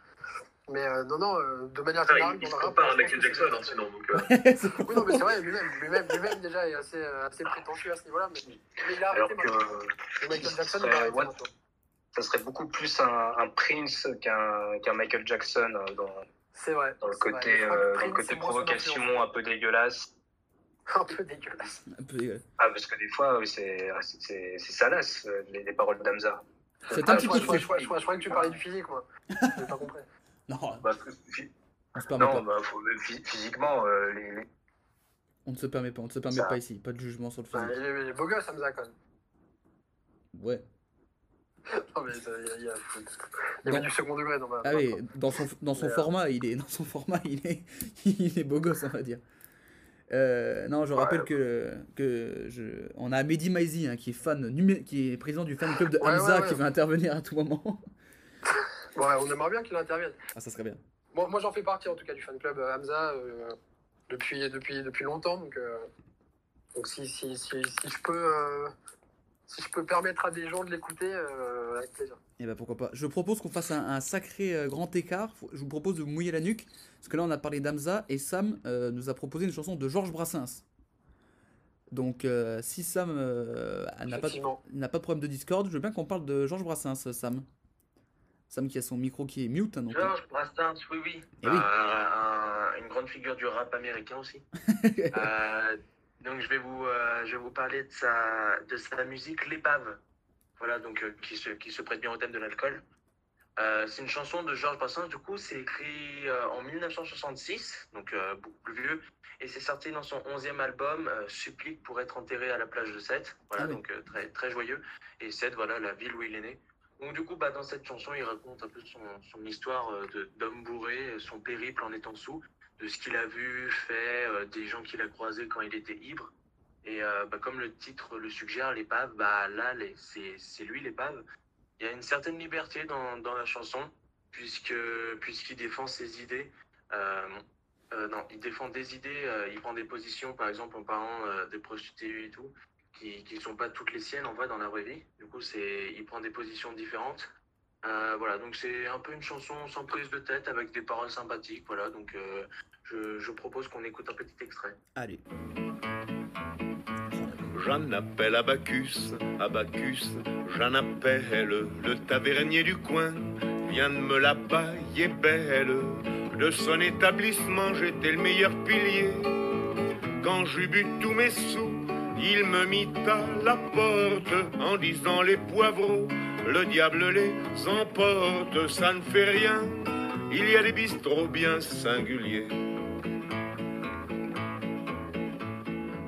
Mais euh, non, non, euh, de manière Ah, générale, il, il se compare à Michael que Jackson, hein, sinon. Donc, euh, Oui, non, mais c'est vrai, lui-même, lui-même, lui-même déjà est assez, euh, assez prétentieux à ce niveau-là, mais, mais il a Alors arrêté que maintenant. Et Michael Jackson, il a serait- arrêté ça serait beaucoup plus un, un Prince qu'un qu'un Michael Jackson dans, C'est vrai. dans le côté, que euh, dans le côté provocation un peu dégueulasse. Un peu dégueulasse. Un peu dégueulasse. Ah, parce que des fois, oui, c'est c'est- c'est salace, les, les paroles d'Amza. C'est Ah, un petit peu je crois- que tu parlais du physique, moi. J'ai pas compris. Non, Bah, on se permet non, pas. bah, faut- physiquement, euh, les, les- On ne se permet pas, on ne se permet Ça- pas ici, pas de jugement sur le Enfin, physique. il, est, il est beau gosse, Hamza, quand même. Ouais. Non, mais il y a, il y du second degré dans ma. Ah oui, dans son, dans son Mais, euh, format, il est, dans son format, il est, il est beau gosse, on va dire. Euh, non, je rappelle que, que je, on a Mehdi Maizi, hein, qui est fan, qui est président du fan club de Ouais, Hamza, ouais, ouais. qui va intervenir à tout moment. Ouais, on aimerait bien qu'il intervienne. Ah, ça serait bien. Bon, moi, j'en fais partie, en tout cas, du fan club euh, Hamza euh, depuis, depuis, depuis longtemps. Donc, euh, donc si, si, si, si je peux, euh, si je peux permettre à des gens de l'écouter, avec plaisir. Et bah pourquoi pas. Je propose qu'on fasse un, un sacré grand écart. Faut- Je vous propose de vous mouiller la nuque. Parce que là, on a parlé d'Hamza et Sam nous a proposé une chanson de Georges Brassens. Donc, si Sam n'a pas, pas de problème de Discord, je veux bien qu'on parle de Georges Brassens, Sam. Sam qui a son micro qui est mute. hein, donc, George Brassens, oui, oui. Eh oui. Euh, un- une grande figure du rap américain aussi. Euh, donc je vais vous, euh, je vais vous parler de sa, de sa musique L'épave. Voilà, donc euh, qui, se, qui se prête bien au thème de l'alcool. Euh, c'est une chanson de Georges Brassens, du coup, c'est écrit euh, en 1966, donc euh, beaucoup plus vieux, et c'est sorti dans son 11e album, euh, Supplique pour être enterré à la plage de Sète. Voilà, Ah donc euh, très, très joyeux. Et Sète, voilà, la ville où il est né. Donc du coup, bah, dans cette chanson, il raconte un peu son, histoire euh, d'homme bourré, son périple en étant sous, de ce qu'il a vu, fait, euh, des gens qu'il a croisés quand il était ivre. Et euh, bah, comme le titre le suggère, l'épave, bah, là, c'est lui l'épave. Il y a une certaine liberté dans, dans la chanson, puisqu'il défend ses idées. Euh, euh, non, il défend des idées, euh, il prend des positions, par exemple, en parlant euh, des prostituées et tout, qui ne sont pas toutes les siennes en vrai dans la vraie vie. Du coup, c'est, il prend des positions différentes. Euh, voilà, donc c'est un peu une chanson sans prise de tête avec des paroles sympathiques. Voilà, donc euh, je, je propose qu'on écoute un petit extrait. Allez. J'en appelle Abacus, Abacus, j'en appelle le tavernier du coin. Vient de me la bailler belle. De son établissement, j'étais le meilleur pilier. Quand j'eus bu tous mes sous, il me mit à la porte en disant les poivreaux, le diable les emporte, ça ne fait rien. Il y a des bistrots bien singuliers.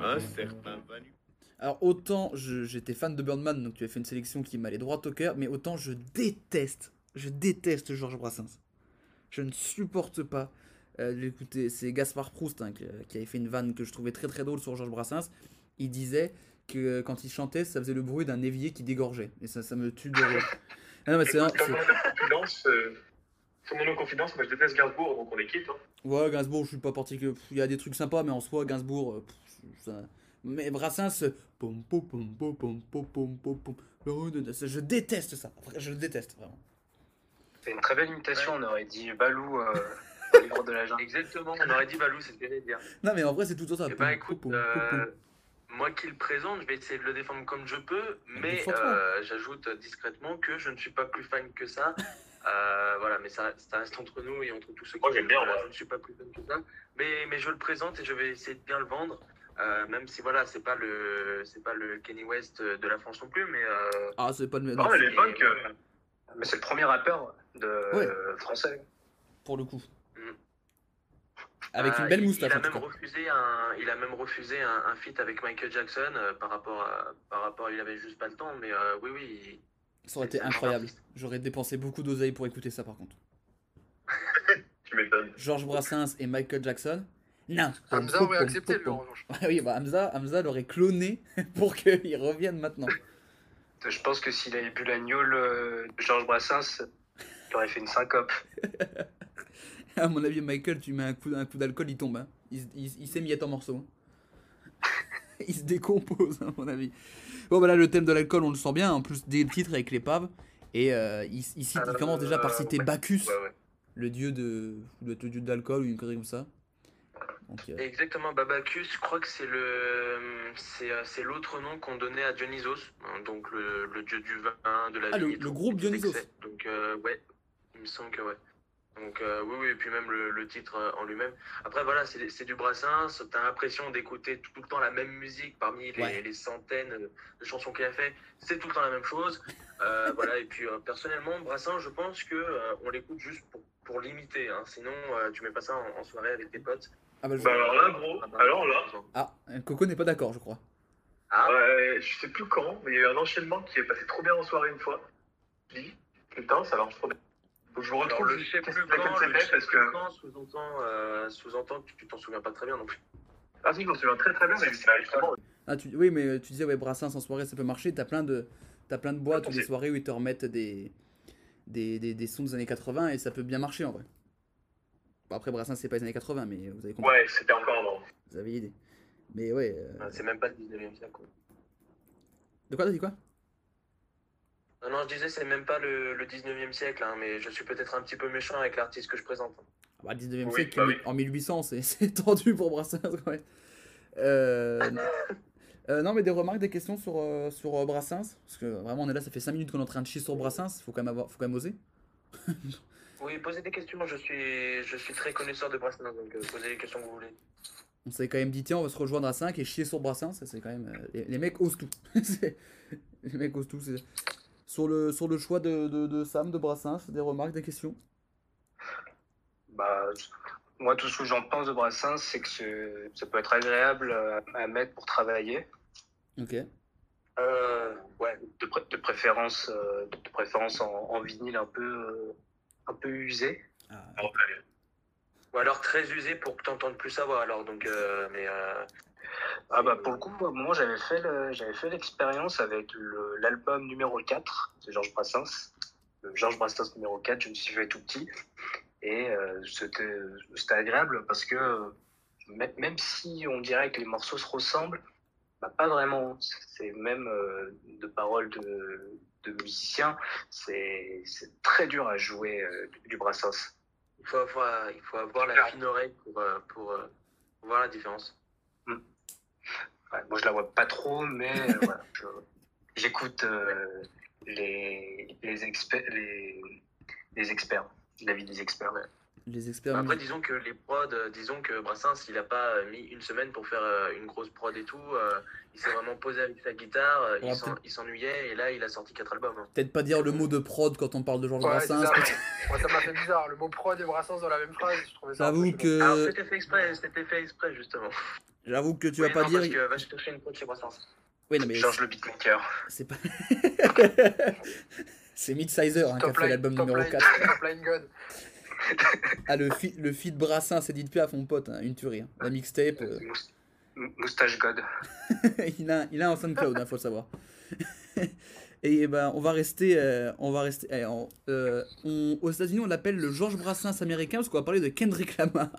Un certain. Alors autant j'étais fan de Birdman, donc tu as fait une sélection qui m'allait droit au cœur, mais autant je déteste, je déteste Georges Brassens. Je ne supporte pas euh, l'écouter. C'est Gaspard Proust hein, qui, qui avait fait une vanne que je trouvais très très drôle sur Georges Brassens il disait que euh, quand il chantait, ça faisait le bruit d'un évier qui dégorgeait. Et ça, ça me tue de rire. Ah non, mais c'est un. Tout le monde en confidence, euh, moi je déteste Gainsbourg, donc on est quitte. Hein. Ouais, Gainsbourg, je suis pas particulier. Il y a des trucs sympas, mais en soi, Gainsbourg. Euh, mais Brassens. Je déteste ça. Je le déteste vraiment. C'est une très belle imitation, on aurait dit Balou. Euh... de la. Exactement, on aurait dit Balou, c'est ce que j'allais dire. Non, mais en vrai, c'est tout ça. Eh ben, Et bah écoute moi qui le présente, je vais essayer de le défendre comme je peux, mais euh, j'ajoute discrètement que je ne suis pas plus fan que ça. Euh, voilà, mais ça, ça reste entre nous et entre tous ceux qui Moi, j'aime bien, voilà. Je ne suis pas plus fan que ça, mais, mais je le présente et je vais essayer de bien le vendre. euh, même si voilà, c'est pas le c'est pas le Kenny West de la France non plus, mais euh, Ah, c'est pas le même. Mais c'est le premier rappeur de Ouais. français. Pour le coup. Avec une Euh, belle il- moustache Il a même refusé un, il a même refusé un, un feat avec Michael Jackson euh, par rapport à, par rapport, il avait juste pas le temps, mais euh, oui, oui. Ça aurait été incroyable. J'aurais dépensé beaucoup d'oseille pour écouter ça par contre. Tu m'étonnes. Georges Brassens et Michael Jackson. Non. Hamza aurait accepté, lui, en revanche. oui, bah Hamza, Hamza l'aurait cloné pour qu'il revienne maintenant. Je pense que s'il avait bu l'agneau de Georges Brassens, il aurait fait une syncope. À mon avis, Michael, tu mets un coup, un coup d'alcool, il tombe. hein. Il, il s- il s'émiette en morceaux. hein. il se décompose, à mon avis. Bon, bah là, le thème de l'alcool, on le sent bien. En plus, des titres avec l'épave. Et euh, il, il cite- il commence déjà par citer Bacchus, le dieu de, le dieu de l'alcool ou une connerie comme ça. Donc, euh, Exactement, Babacus, je crois que c'est le, c'est, euh, c'est l'autre nom qu'on donnait à Dionysos, hein, donc le, le dieu du vin, de la Ah, le- vie. le tout, groupe Dionysos. Donc euh, ouais, il me semble que ouais. Donc euh, oui, oui, et puis même le, le titre euh, en lui-même. Après voilà, c'est, c'est du Brassens, t'as l'impression d'écouter tout le temps la même musique parmi les, Ouais. les centaines de chansons qu'il a fait. C'est tout le temps la même chose. Euh, voilà, et puis euh, personnellement, Brassens, je pense que euh, on l'écoute juste pour, pour l'imiter. Hein. Sinon, euh, tu mets pas ça en, en soirée avec tes potes. Ah bah, je- Bah alors là, gros, alors là, Ah, Coco n'est pas d'accord, je crois. ouais, je sais plus quand, mais il y a eu un enchaînement qui est passé trop bien en soirée une fois. Je dis, putain, ça marche trop bien. Je Alors, retrouve le je sais qu'est-ce plus c'était le sais parce que. sous-entend, euh, sous-entend que tu t'en souviens pas très bien non plus. Ah si, je m'en souviens très très bien, mais justement. Ah, tu, oui, mais tu disais, ouais, Brassens en soirée, ça peut marcher. T'as plein de, t'as plein de boîtes ou des soirées où ils te remettent des, des, des, des sons des années 80 et ça peut bien marcher en vrai. Bon, après, Brassens, c'est pas les années 80, mais vous avez compris. Ouais, c'était encore avant. Vous avez l'idée. Mais ouais. euh, Ah, C'est même pas le 19e siècle. quoi. De quoi, t'as dit quoi? Non, non, je disais, c'est même pas le, le 19e siècle, hein, mais je suis peut-être un petit peu méchant avec l'artiste que je présente. Ah bah, 19 e Oui, siècle, bah en oui. en 1800, c'est tendu pour Brassens quand même. Euh, euh, non, mais des remarques, des questions sur, euh, sur euh, Brassens? Parce que vraiment, on est là, ça fait 5 minutes qu'on est en train de chier sur Brassens, faut quand même, avoir, faut quand même oser. Oui, posez des questions, je suis, je suis très connaisseur de Brassens, donc euh, posez les questions que vous voulez. On s'est quand même dit, tiens, on va se rejoindre à 5 et chier sur Brassens, ça, c'est quand même. euh, les, les mecs osent tout. Les mecs osent tout. c'est- Sur le, sur le choix de, de, de Sam, de Brassens, des remarques, des questions? Bah, moi, tout ce que j'en pense de Brassens, c'est que ça peut être agréable à, mettre pour travailler. Ok. Euh, ouais, de, pré- de préférence, euh, de préférence en, en vinyle un peu, euh, un peu usé. Ou alors très usé pour que t'entendes plus savoir, alors, donc, euh, mais. Ah bah pour le coup, moi j'avais fait le- j'avais fait l'expérience avec le- l'album numéro 4 de Georges Brassens. Le Georges Brassens numéro 4, je me suis fait tout petit. Et euh, c'était c'était agréable parce que mê- même si on dirait que les morceaux se ressemblent, bah, pas vraiment. C'est même euh, de paroles de, de musiciens, c'est c'est très dur à jouer euh, du Brassens. il, faut avoir, il faut avoir la fine oreille pour, pour, pour voir la différence. Moi, je la vois pas trop, mais euh, j'écoute les, les, experts, les, les experts, l'avis des experts. Les experts. Après, disons que les prods, euh, disons que Brassens, il a pas euh, mis une semaine pour faire euh, une grosse prod et tout. il s'est vraiment posé avec sa guitare, Ouais, il s'en- peut-être- il s'ennuyait et là, il a sorti quatre albums. hein. Peut-être pas dire le mot de prod quand on parle de Georges Ouais, Brassens. ça. ça m'a fait bizarre. Le mot prod et Brassens dans la même phrase, je trouvais ça. J'avoue que. Alors, c'était fait exprès, c'était fait exprès, justement. J'avoue que tu vas pas dire. Parce que va chercher une prod chez Brassens. Oui, non, mais. Georges le beatmaker. C'est pas. c'est Midsizer hein, qui a fait l'album top numéro line- 4. top line gun. Ah, le feat, le feat Brassens, Edith Piaf, mon pote, hein, une tuerie. hein. La mixtape, euh, Mous- Moustache God. il, a, il a un SoundCloud, hein, faut le savoir. Et ben, on va rester, euh, on va rester. eh, on- euh, on- aux États-Unis, on l'appelle le Georges Brassens américain parce qu'on va parler de Kendrick Lamar.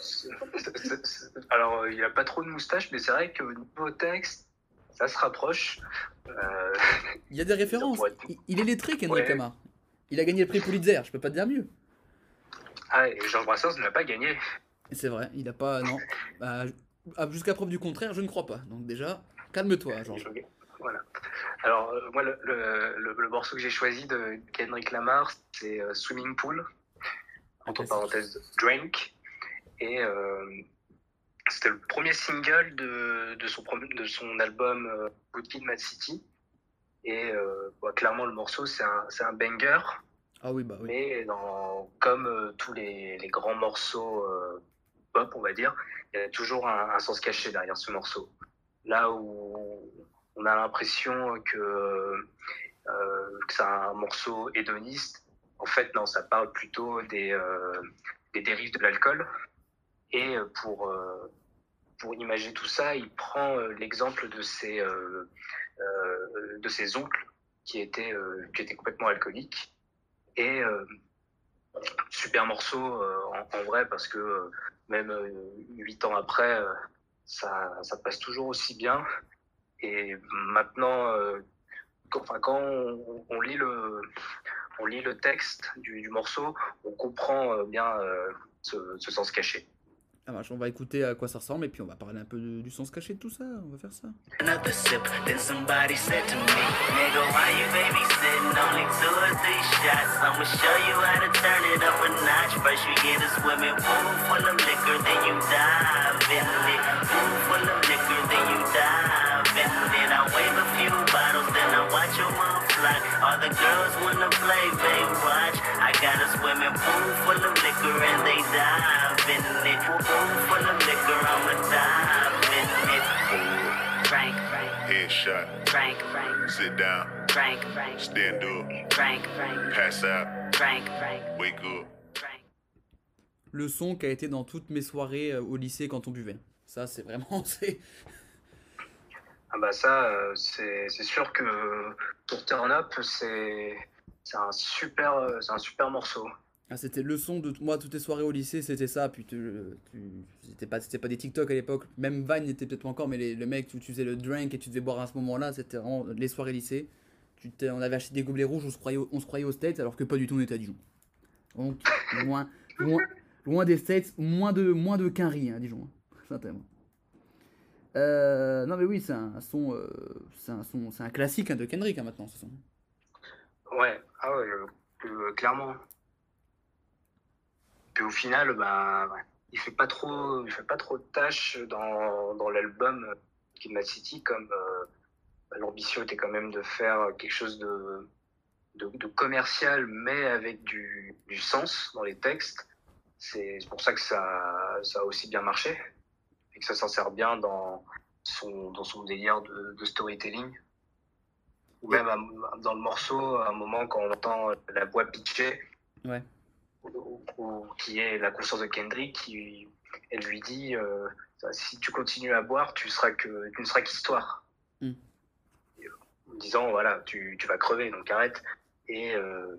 C'est- c'est- c'est- Alors, il a pas trop de moustache, mais c'est vrai qu'au niveau texte, ça se rapproche. Euh, Il y a des références. Il, il est lettré, Kendrick Ouais. Lamar. Il a gagné le prix Pulitzer, je peux pas te dire mieux. Ah, et Georges Brassens ne l'a pas gagné. C'est vrai, il a pas. Non. Bah, ah, Jusqu'à preuve du contraire, je ne crois pas. Donc, déjà, calme-toi, Georges. Voilà. Alors, euh, moi, le, le- le- le morceau que j'ai choisi de Kendrick Lamar, c'est euh, Swimming Pool, entre parenthèses, Drink. Et euh, c'était le premier single de, de, son, prom- de son album Good Kid, Mad City. Et euh, bah, clairement, le morceau, c'est un, c'est un banger. Ah oui, bah oui. Mais dans, comme euh, tous les, les grands morceaux euh, pop, on va dire, il y a toujours un, un sens caché derrière ce morceau. Là où on a l'impression que, euh, que c'est un morceau hédoniste, en fait, non, ça parle plutôt des, euh, des dérives de l'alcool. Et pour, euh, pour imager tout ça, il prend l'exemple de euh, de ses oncles qui étaient, euh, qui étaient complètement alcooliques. Et euh, super morceau euh, en, vrai parce que euh, même euh, huit ans après, euh, ça, ça passe toujours aussi bien. Et maintenant, euh, quand, on, lit le, on lit le texte du, morceau, on comprend euh, bien euh, ce sens caché. Ah, on va écouter à quoi ça ressemble et puis on va parler un peu du sens caché de tout ça. On va faire ça. Got a swimming pool full of liquor, and they dive in it. Pool full of liquor, I'ma dive in it. Frank, Headshot. Frank, Frank, Sit down. Frank, Frank, Stand up. Frank, Frank, Pass out. Frank, Frank. Wake up. Le son qui a été dans toutes mes soirées euh, au lycée quand on buvait. Ça, c'est vraiment. Ah bah ça, euh, c'est c'est sûr que pour Turn Up, c'est c'est un super, euh, c'est un super morceau. Ah, c'était le son de moi toutes les soirées au lycée, c'était ça. Puis tu, tu- c'était pas, c'était pas des TikTok à l'époque. Même Vine n'était peut-être pas encore, mais les, le mec où tu faisais le drink et tu devais boire à ce moment-là, c'était vraiment les soirées lycée. Tu on avait acheté des gobelets rouges, on se croyait, on se croyait aux States, alors que pas du tout, on était à Dijon. Donc loin, loin, loin des States, moins de, moins de Quinry, hein, Dijon. hein. Euh, non mais oui, c'est un son, euh, c'est un son, c'est un classique hein, de Kendrick hein, maintenant. Ce son. Ouais, ah ouais, euh, euh, clairement. Puis au final, bah, il fait pas trop, il fait pas trop de tâches dans, dans l'album Kid City, comme euh, l'ambition était quand même de faire quelque chose de, de, commercial, mais avec du, du sens dans les textes. C'est pour ça que ça, ça a aussi bien marché et que ça s'en sert bien dans son, dans son délire de storytelling. Ou même dans le morceau, à un moment, quand on entend la voix pitchée, Ouais. ou- ou- qui est la conscience de Kendrick, qui, elle lui dit euh, si tu continues à boire, tu seras que tu ne seras qu'histoire. Mm. Euh, En disant voilà, tu, tu vas crever, donc arrête. Et, euh,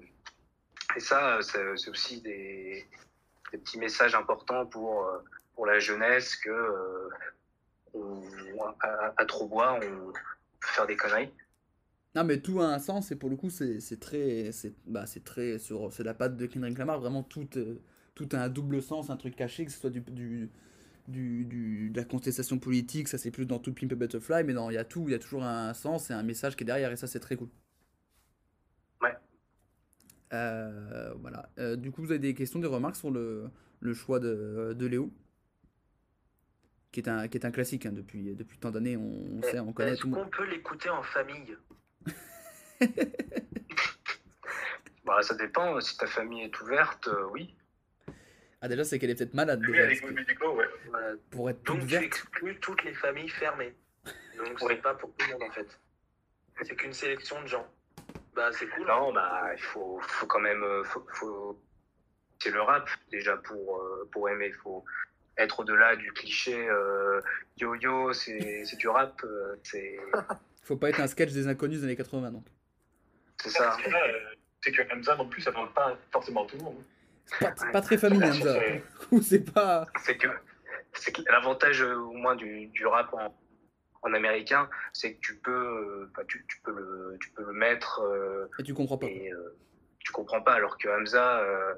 et ça, c'est aussi des, des petits messages importants pour, pour la jeunesse que euh, on- à, à trop boire, on peut faire des conneries. Non mais tout a un sens et pour le coup c'est très c'est bah très sur c'est la patte de Kendrick Lamar. Vraiment tout euh, tout a un double sens un truc caché que ce soit du du du, du- de la contestation politique ça c'est plus dans tout Pimp a Butterfly mais dans il y a tout il y a toujours un sens et un message qui est derrière et ça c'est très cool. Ouais. Euh, voilà. Euh, du coup vous avez des questions des remarques sur le le choix de, de Léo? Qui est un qui est un classique hein, depuis depuis tant d'années on, on sait on connaît Est-ce qu'on peut l'écouter en famille? Bah, ça dépend, si ta famille est ouverte, euh, oui. ah déjà c'est qu'elle est peut-être malade Oui, déjà, avec que musicaux, ouais. pour être Donc tu exclus toutes les familles fermées. Donc c'est pas pour tout le monde en fait. C'est qu'une sélection de gens. Bah c'est cool. Non, bah, il faut, faut quand même. euh, Faut, faut... C'est le rap, déjà, pour, euh, pour aimer. Il faut être au-delà du cliché euh, yo-yo, c'est c'est du rap. euh, C'est Faut pas être un sketch des inconnus des années 80 donc. C'est ça. Que là, euh, c'est que Hamza non plus, ça parle pas forcément à tout le monde. C'est pas, c'est pas très familier Ouais, ça. c'est- Ou c'est pas. C'est que, c'est que l'avantage, euh, au moins, du, du rap en, en américain, c'est que tu peux, euh, bah, tu, tu peux le, tu peux le mettre. euh, Et tu comprends pas. et euh, tu comprends pas, alors que Hamza, euh,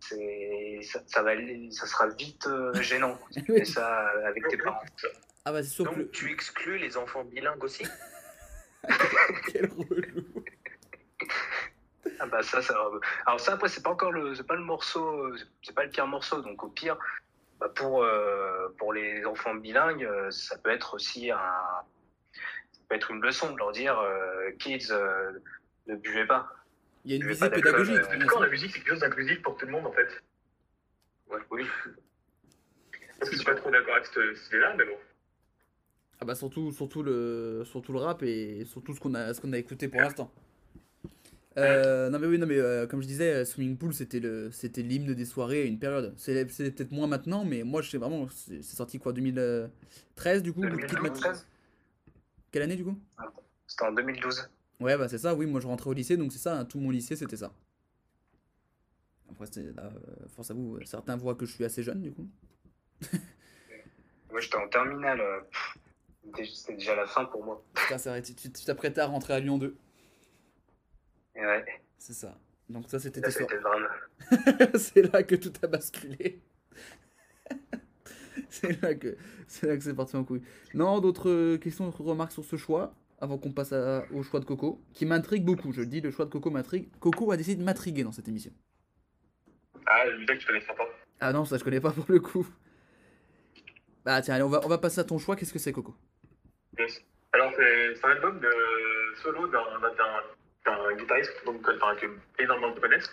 c'est, ça, ça va, ça sera vite euh, gênant. fais ça avec tes parents. Ah bah c'est sûr que Donc le- tu exclus les enfants bilingues aussi? Quel relou. Ah bah ça, ça. Alors ça après c'est pas encore le, c'est pas le morceau, euh, c'est pas le pire morceau. Donc au pire, bah, pour euh, pour les enfants bilingues, euh, ça peut être aussi un, ça peut être une leçon de leur dire, euh, kids, euh, ne buvez pas. Il y a une visée pédagogique. euh, sûr. la musique, c'est quelque chose d'inclusif pour tout le monde, en fait. Ouais, oui. Parce que je suis pas trop d'accord avec cette, cette idée-là, mais bon. Ah bah surtout, surtout, le, surtout le rap et surtout ce qu'on a, ce qu'on a écouté pour l'instant. Euh, non mais oui, non mais euh, comme je disais, euh, Swimming Pool c'était le, c'était l'hymne des soirées à une période. C'est, c'est peut-être moins maintenant, mais moi je sais vraiment, c'est, c'est sorti quoi 2013 du coup le clip m'a- 2013 Quelle année du coup? C'était en 2012. Ouais bah c'est ça, oui moi je rentrais au lycée donc c'est ça, hein, tout mon lycée c'était ça. Après c'est là, euh, force à vous, certains voient que je suis assez jeune du coup. Moi, j'étais en terminale. C'était déjà la fin pour moi. Putain, c'est vrai, tu t'apprêtais à rentrer à Lyon 2. Ouais, C'est ça. Donc ça c'était c'est là que tout a basculé. c'est là que c'est là que c'est parti en couille. Non, d'autres euh, questions, d'autres remarques sur ce choix avant qu'on passe à- au choix de Coco, qui m'intrigue beaucoup. Je le dis, le choix de Coco m'intrigue. Coco a décidé de m'intriguer dans cette émission. Ah, le que tu connais pas. Ah non, ça je connais pas pour le coup. Bah tiens, allez, on va, on va passer à ton choix. Qu'est-ce que c'est Coco? Yes. Alors, c'est c'est un album de solo d'un d'un guitariste donc, que, enfin, que énormément de connaissent.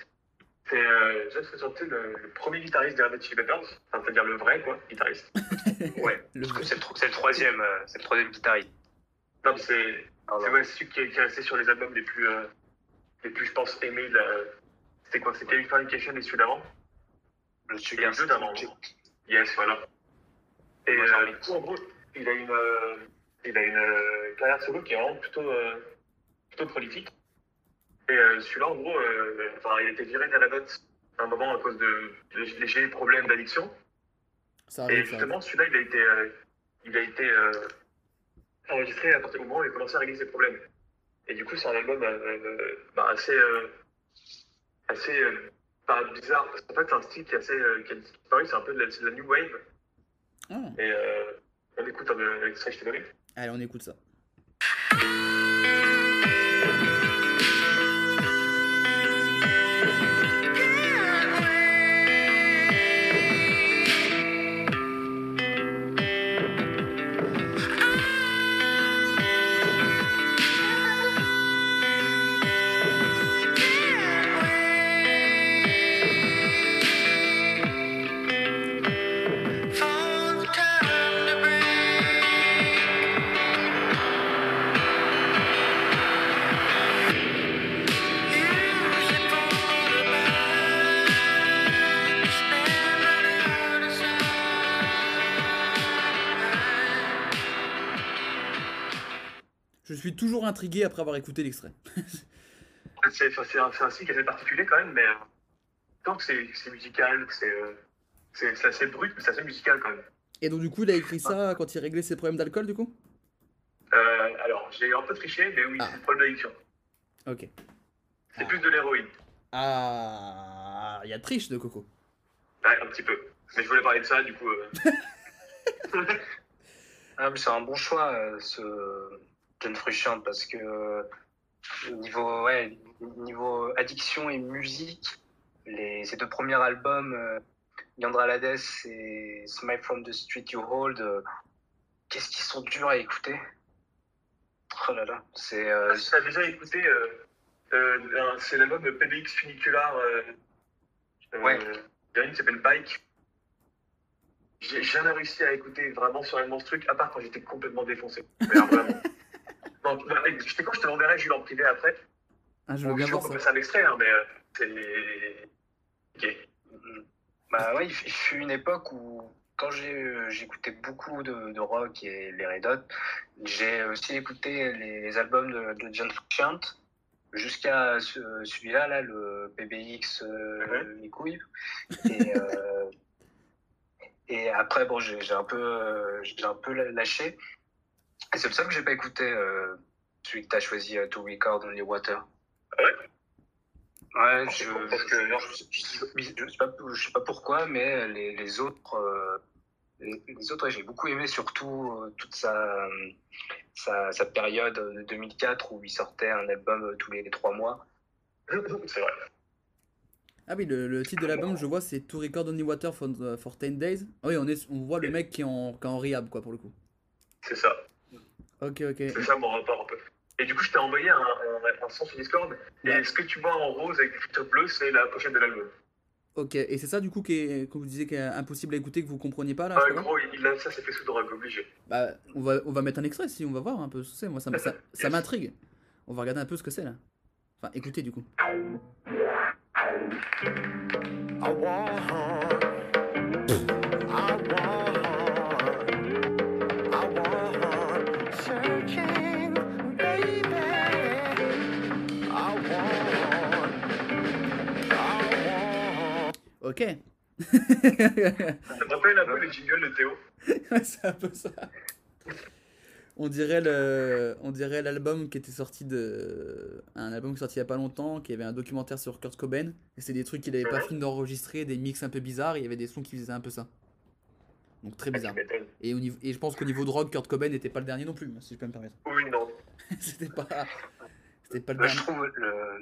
C'est euh, Jeff Foxworthy, le, le premier guitariste des Red Hot Chili Peppers, c'est-à-dire le vrai quoi, guitariste. Ouais, parce que c'est le, le troisième, euh, c'est le troisième guitariste. Non, c'est c'est ouais, celui qui est, qui est resté sur les albums les plus, euh, les plus je pense, aimés. C'était quoi C'était Californication et celui d'avant Le les deux d'avant. Yes, voilà. Et euh, du coup, en gros, il a une, euh, il a une euh, carrière solo qui est vraiment plutôt, euh, plutôt prolifique. Et euh, celui-là, en gros, euh, il a été viré Hot à un moment à cause de, de légers problèmes d'addiction. Et justement, celui-là, il a été, euh, il a été enregistré à partir du moment où il a commencé à régler ses problèmes. Et du coup, c'est un album euh, bah, assez, euh, assez euh, bizarre, parce qu'en fait, c'est un style qui est assez, qui est pareil, c'est un peu de la, c'est de la new wave. Ah. Et on écoute un euh, extrait, je donné. Allez, on écoute ça. Intrigué après avoir écouté l'extrait. C'est un, un style qui est assez particulier quand même, mais euh, tant que c'est musical, c'est euh, c'est assez brut, mais c'est assez musical quand même. Et donc du coup, il a écrit ça quand il réglait ses problèmes d'alcool du coup? Euh, alors, j'ai un peu triché, mais oui, c'est le problème d'addiction. Ok. C'est plus de l'héroïne. Ah, il y a triche de Coco. Ouais, un petit peu. Mais je voulais parler de ça, du coup. euh, Ah, mais c'est un bon choix, euh, ce John Frusciante, parce que euh, niveau, ouais, niveau addiction et musique, les, ces deux premiers albums, euh, Yandra Lades et Smile from the Street You Hold, euh, qu'est-ce qu'ils sont durs à écouter? Oh là là, c'est... euh, t'as déjà écouté, euh, c'est l'album de PBX Funicular. Ouais. Il y a une qui s'appelle Bike. J'ai jamais réussi à écouter vraiment sereinement ce truc, à part quand j'étais complètement défoncé. Mais alors, vraiment. Non, bah, je sais quoi, je te l'enverrai, je en privé après. Ah, je veux Bon, bien voir on ça. peut passer un extrait, hein, mais euh, c'est. Ok. Bah ouais, il fut une époque où, quand j'ai, euh, j'écoutais beaucoup de, de rock et les Red Hot, j'ai aussi écouté les, les albums de, de John Frusciante jusqu'à ce- celui-là, là, le PBX euh, Les couilles. Et, euh, et après, bon, j'ai un peu, euh, j'ai un peu lâché. Et c'est le seul que j'ai pas écouté, euh, celui que t'as choisi, euh, To Record Only Water. Ouais, je, Parce que, non, je, je- je sais pas, je sais pas pourquoi, mais les, les autres, euh, les, les autres, ouais, j'ai beaucoup aimé surtout euh, toute sa, sa, sa période de 2004 où il sortait un album euh, tous les trois mois. c'est vrai. Ah oui, le, le titre de l'album, je vois, c'est To Record Only Water for, for 10 Days. Ah oui, on, est, on voit le mec qui est en, qui est en rehab, quoi, pour le coup. C'est ça. Ok, ok. C'est ça mon rapport un peu. Et du coup, je t'ai envoyé un, un, un son sur Discord. Et ce que tu vois en rose avec l'écriture bleue, c'est la pochette de l'album. Ok, et c'est ça du coup qui est, que vous disiez qui est impossible à écouter, que vous compreniez pas là Ah, gros, il a, ça, c'est fait sous drogue, obligé. Bah, on va, on va mettre un extrait si on va voir un peu ce que c'est. Moi, ça, ça, ça m'intrigue. On va regarder un peu ce que c'est là. Enfin, écoutez du coup. Ok. Ça rappelle un peu les jingles de Théo. Ouais, c'est un peu ça. On dirait le, on dirait l'album qui était sorti de, un album qui est sorti il y a pas longtemps, qui avait un documentaire sur Kurt Cobain. Et c'est des trucs qu'il avait pas fini d'enregistrer, des mix un peu bizarres. Il y avait des sons qui faisaient un peu ça. Donc très bizarre. Et, au niveau, et je pense qu'au niveau drogue, Kurt Cobain n'était pas le dernier non plus, si je peux me permettre. Oui, non. c'était pas, c'était pas le Moi, je dernier. trouve le,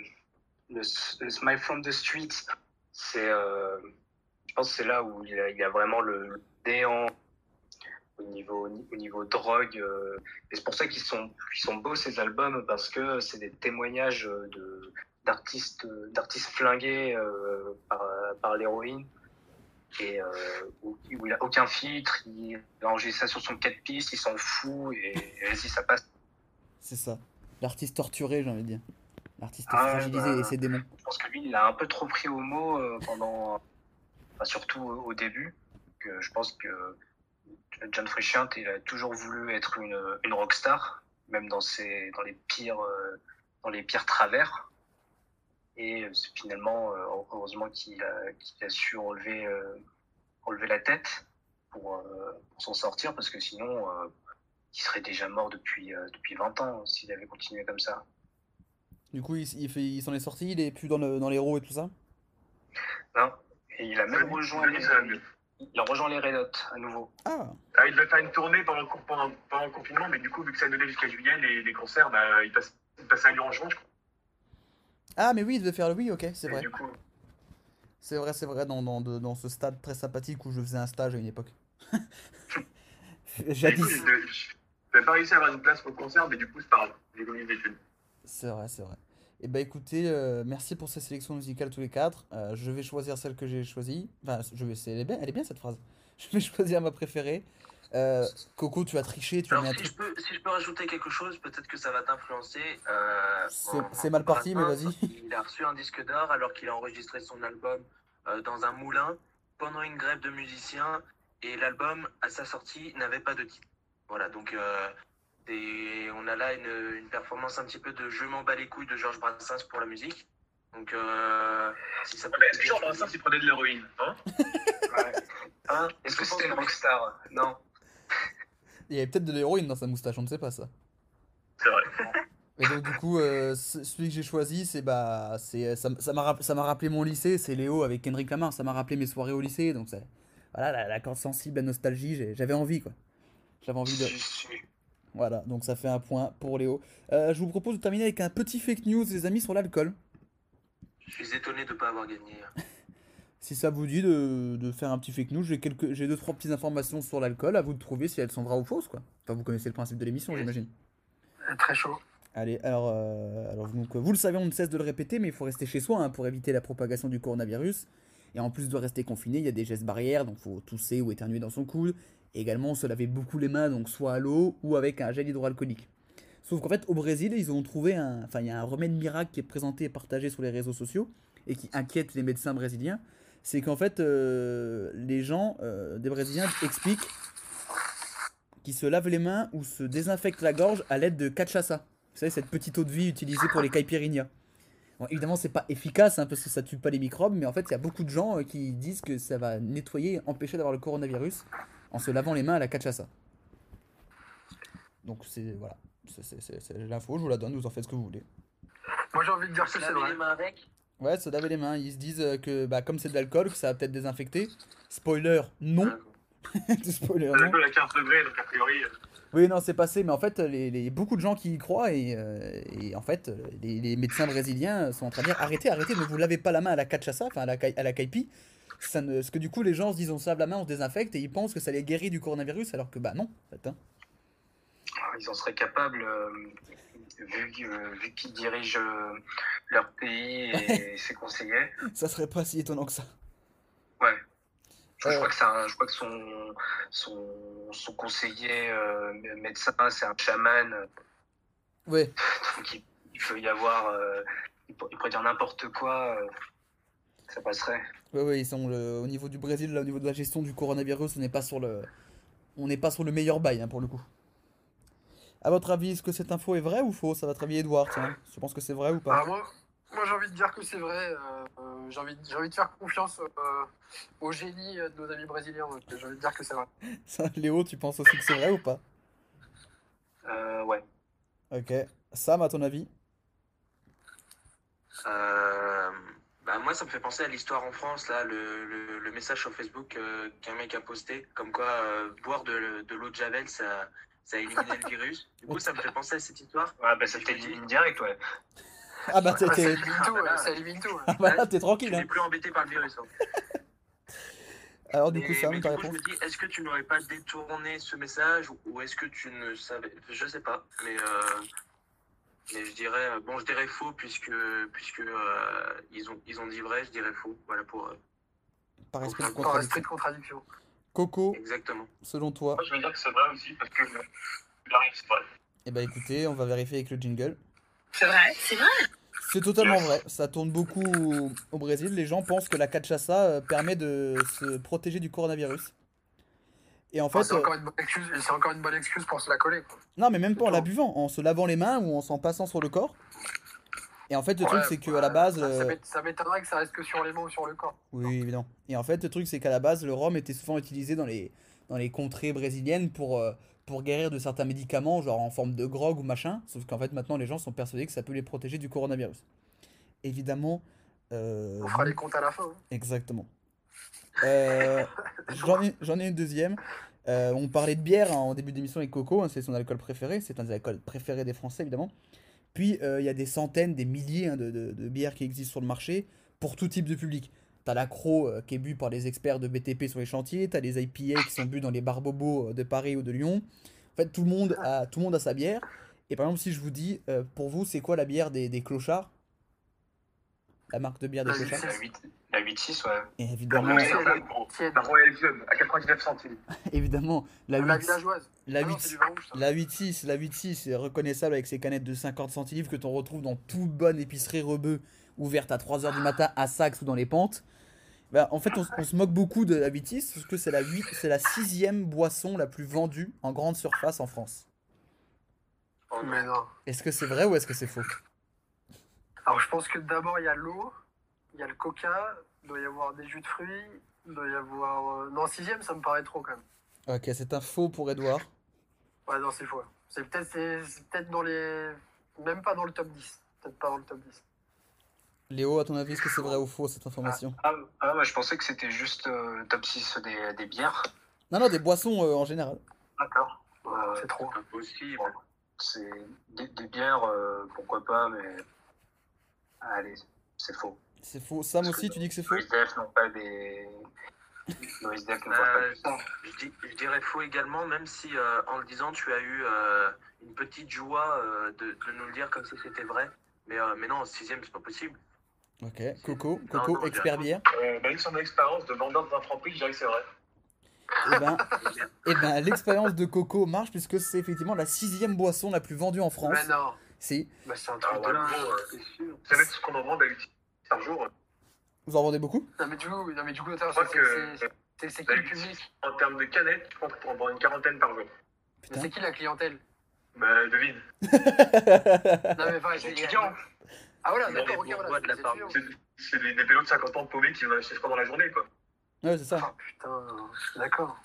le, le Smile from the Streets, c'est, euh, je pense c'est là où il y a, vraiment le, le néant au niveau, au niveau drogue. euh, et c'est pour ça qu'ils sont, qu'ils sont beaux ces albums parce que c'est des témoignages de, d'artistes, d'artistes flingués euh, par, l'héroïne. Et où, il a aucun filtre, il a enregistré ça sur son 4 pistes, il s'en fout et vas-y, ça passe. C'est ça. L'artiste torturé, j'ai envie de dire. L'artiste Ah, fragilisé bah, et ses démons. Je pense que lui, il a un peu trop pris au mot euh, pendant, enfin, surtout au début. Que je pense que John Frusciante, il a toujours voulu être une, une rockstar, même dans ses, dans les pires, euh, dans les pires travers. Et euh, finalement, euh, heureusement qu'il a, su relever, euh, relever la tête pour, euh, pour s'en sortir, parce que sinon, euh, il serait déjà mort depuis, euh, depuis 20 ans s'il avait continué comme ça. Du coup, il, s'en est sorti, il est plus dans, le, dans l'héros et tout ça? Non. Et il a même rejoint les, il a rejoint les Red Hot à nouveau. Ah. Ah, il devait faire une tournée pendant, le co- pendant, pendant le confinement, mais du coup, vu que ça donnait jusqu'à juillet, les, les concerts, bah, il, passe, il passait à Lyon en juin, je crois. Ah, mais oui, il devait faire le oui, ok, c'est vrai. coup, C'est vrai, c'est vrai, dans, dans, de- dans ce stade très sympathique où je faisais un stage à une époque. du Jadis. coup, je n'avais pas réussi à avoir une place pour le concert, mais du coup, c'est pas grave. J'ai commis des études. C'est vrai, c'est vrai. Et bah écoutez, euh, merci pour ces sélections musicales tous les quatre. Euh, je vais choisir celle que j'ai choisie. Enfin, je vais, c'est, elle, est bien, elle est bien cette phrase. Je vais choisir ma préférée. Euh, Coco, tu as triché, tu as Alors, un si je, peux, si je peux rajouter quelque chose, peut-être que ça va t'influencer. euh, C'est- mal parti, mais vas-y. Il a reçu un disque d'or alors qu'il a enregistré son album dans un moulin pendant une grève de musiciens et l'album, à sa sortie, n'avait pas de titre. Voilà, donc euh, c'est- on a là une, une performance un petit peu de Je m'en bats les couilles de Georges Brassens pour la musique. Donc, euh, si ça peut Est-ce que Georges Brassens, il prenait de l'héroïne hein Hein Est-ce que c'était une rockstar Non. Il y avait peut-être de l'héroïne dans sa moustache, on ne sait pas ça. C'est vrai. Et donc du coup, euh, ce- celui que j'ai choisi, c'est bah, c'est ça ça m'a ça m'a rappelé mon lycée, c'est Léo avec Kendrick Lamar, ça m'a rappelé mes soirées au lycée, donc c'est voilà la, la corde sensible, la nostalgie, j'avais envie quoi. J'avais envie de. Voilà, donc ça fait un point pour Léo. Euh, je vous propose de terminer avec un petit fake news, les amis, sur l'alcool. Je suis étonné de ne pas avoir gagné. Si ça vous dit de, de faire un petit fake news, j'ai quelques, j'ai deux trois petites informations sur l'alcool, à vous de trouver si elles sont vraies ou fausses quoi. Enfin, vous connaissez le principe de l'émission, j'imagine. Très chaud. Allez, alors, euh, alors donc, vous le savez, on ne cesse de le répéter, mais il faut rester chez soi hein, pour éviter la propagation du coronavirus. Et en plus de rester confiné, il y a des gestes barrières, donc faut tousser ou éternuer dans son coude. Et également, se laver beaucoup les mains, donc soit à l'eau ou avec un gel hydroalcoolique. Sauf qu'en fait, au Brésil, ils ont trouvé un. Enfin, il y a un remède miracle qui est présenté et partagé sur les réseaux sociaux et qui inquiète les médecins brésiliens. C'est qu'en fait, euh, les gens, euh, des Brésiliens, expliquent qu'ils se lavent les mains ou se désinfectent la gorge à l'aide de cachaça. Vous savez, cette petite eau de vie utilisée pour les caipirinhas. Bon, évidemment, c'est pas efficace hein, parce que ça tue pas les microbes, mais en fait, il y a beaucoup de gens euh, qui disent que ça va nettoyer et empêcher d'avoir le coronavirus en se lavant les mains à la cachaça. Donc, c'est voilà, C'est- l'info, je vous la donne, vous en faites ce que vous voulez. Moi j'ai envie de dire que Se c'est vrai. les mains avec? Ouais, se laver les mains. Ils se disent euh, que bah, comme c'est de l'alcool, que ça va peut-être désinfecter. Spoiler, non. Spoiler, non. À 15 degrés, donc a priori. euh, Oui, non, c'est passé, mais en fait, les, les- beaucoup de gens qui y croient, et, euh, et en fait, les, les médecins brésiliens sont en train de dire arrêtez, arrêtez, ne vous lavez pas la main à la cachaça, enfin à la, à la caipi. Ça ne, parce que du coup, les gens se disent on se lave la main, on se désinfecte, et ils pensent que ça les guérit du coronavirus, alors que bah non, en fait. hein. Ils en seraient capables euh, vu, euh, vu qu'ils dirigent euh, leur pays et ses conseillers. Ça serait pas si étonnant que ça. Ouais. Je, je crois que, c'est un- je crois que son, son, son conseiller euh, médecin, c'est un chaman. Ouais. Donc il, il peut y avoir. euh, il, pour- il pourrait dire n'importe quoi. euh, ça passerait. Ouais, ouais, ils sont le- au niveau du Brésil, là, au niveau de la gestion du coronavirus, on n'est pas sur le, on n'est pas sur le meilleur bail hein, pour le coup. À votre avis, est-ce que cette info est vraie ou fausse À votre avis, Edouard, tiens, tu penses que c'est vrai ou pas Ah, moi, moi j'ai envie de dire que c'est vrai. euh, euh, j'ai envie, j'ai envie de faire confiance euh, au génie de nos amis brésiliens. J'ai envie de dire que c'est vrai. Ça, Léo, tu penses aussi que c'est vrai ou pas? Euh, ouais. Ok. Sam, à ton avis? Euh, bah moi, ça me fait penser à l'histoire en France, là, le, le, le message sur Facebook euh, qu'un mec a posté, comme quoi euh, boire de, de l'eau de Javel, ça, ça éliminait le virus. Du coup, ça me fait penser à cette histoire. Ouais, bah ça t'élimine direct, ouais. Ah bah t'es, ça élimine tout, ça élimine tout. ouais. ah bah là, t'es tranquille. Tu Hein. n'es plus embêté par le virus. hein. Alors du coup, Mais- Sam, mais ta du coup, je réponse me dis, est-ce que tu n'aurais pas détourné ce message ou- est-ce que tu ne savais Je sais pas, mais, euh, mais je dirais euh, bon, je dirais faux puisque puisque euh, ils ont ils ont dit vrai, je dirais faux. Voilà pour euh, Par esprit de contradiction. Coco, exactement. selon toi Moi, je vais dire que c'est vrai aussi, parce que il arrive, c'est vrai. Eh bah écoutez, on va vérifier avec le jingle. C'est vrai, c'est vrai. C'est totalement vrai, ça tourne beaucoup au- Brésil. Les gens pensent que la cachaça euh, permet de se protéger du coronavirus. Et en Enfin, fait, c'est euh, encore, une bonne excuse- c'est encore une bonne excuse pour se la coller. quoi. non, mais même pas en la buvant, en se lavant les mains ou en s'en passant sur le corps. Et en fait, le truc, c'est qu'à la base. Ça, euh, ça m'étonnerait que ça reste que sur les mains ou sur le corps. Oui, évidemment. Et en fait, le truc, c'est qu'à la base, le rhum était souvent utilisé dans les, dans les contrées brésiliennes pour, pour guérir de certains médicaments, genre en forme de grog ou machin. Sauf qu'en fait, maintenant, les gens sont persuadés que ça peut les protéger du coronavirus. Évidemment. euh, On fera les comptes à la fin. hein. Exactement. Euh, J'en ai, j'en ai une deuxième. Euh, on parlait de bière hein, en début d'émission avec Coco, hein, c'est son alcool préféré, c'est un des alcools préférés des Français évidemment. Puis il y a des centaines, des milliers de, de- de bières qui existent sur le marché pour tout type de public. T'as l'accro euh, qui est bu par les experts de BTP sur les chantiers, t'as les IPA qui sont bu dans les bars bobos euh, de Paris ou de Lyon. En fait, tout le monde a, tout le monde a sa bière. Et par exemple, si je vous dis, euh, pour vous, c'est quoi la bière des, des clochards? La marque de bière des La clochards? La 8 la 8-6, ouais. Et évidemment. La Royal Club, à 99 centimes. évidemment, la La 8 villageoise. La Ah non, 8 c'est du vin rouge, ça. la 8.6, la 8.6 est reconnaissable avec ses canettes de 50 centilitres que t'en retrouves dans toute bonne épicerie rebeu ouverte à 3h du matin à Saxe ou dans les pentes. Bah, en fait, on, se moque beaucoup de la 8.6 parce que c'est la, 8 c'est la sixième boisson la plus vendue en grande surface en France. Mais non. Est-ce que c'est vrai ou est-ce que c'est faux? Alors, je pense que d'abord, il y a l'eau, il y a le coca, il doit y avoir des jus de fruits, il doit y avoir. euh, Non, sixième, ça me paraît trop quand même. Ok, c'est un faux pour Edouard. Ouais, non, c'est faux. C'est peut-être c'est- c'est peut-être dans les. Même pas dans le top 10. Peut-être pas dans le top 10. Léo, à ton avis, est-ce que c'est vrai ou faux cette information Ah, ah, moi je pensais que c'était juste euh, top 6 des, des bières. Non, non, des boissons euh, en général. D'accord. c'est trop. Impossible. C'est des, des bières, euh, pourquoi pas, mais. Allez, c'est faux. C'est faux. Sam aussi, tu dis que c'est faux Nos SDF n'ont pas des. Voient pas Euh, ça. je, dis- je dirais faux également, même si euh, en le disant, tu as eu euh, une petite joie euh, de, de nous le dire comme si c'était vrai. Mais, euh, mais non, sixième, c'est pas possible. Ok, Coco, Non, Coco, expert j'ai- bière. Euh, bah, sur mon expérience de vendeur d'infraprix, je dirais que c'est vrai. Eh ben, eh ben, l'expérience de Coco marche puisque c'est effectivement la sixième boisson la plus vendue en France. Mais non. Si. Bah, c'est un Ah, truc de ouais, dingue. gros, euh, Vous savez ce qu'on en vend d'habitude par jour Vous en vendez beaucoup? Non, mais du coup, non, mais du coup attends, Je crois c'est- que c'est- c'est c'est qui public? en termes de canettes, je pense qu'on en vend une quarantaine par jour. Mais c'est qui la clientèle? Bah, devine. Non, mais enfin, Les c'est- étudiants. Ah, voilà, d'accord, ok, des voilà. de c'est des, des pélos de 50 ans paumés qui vont acheter ce pendant la journée, quoi. Ouais, c'est ça. Putain, d'accord.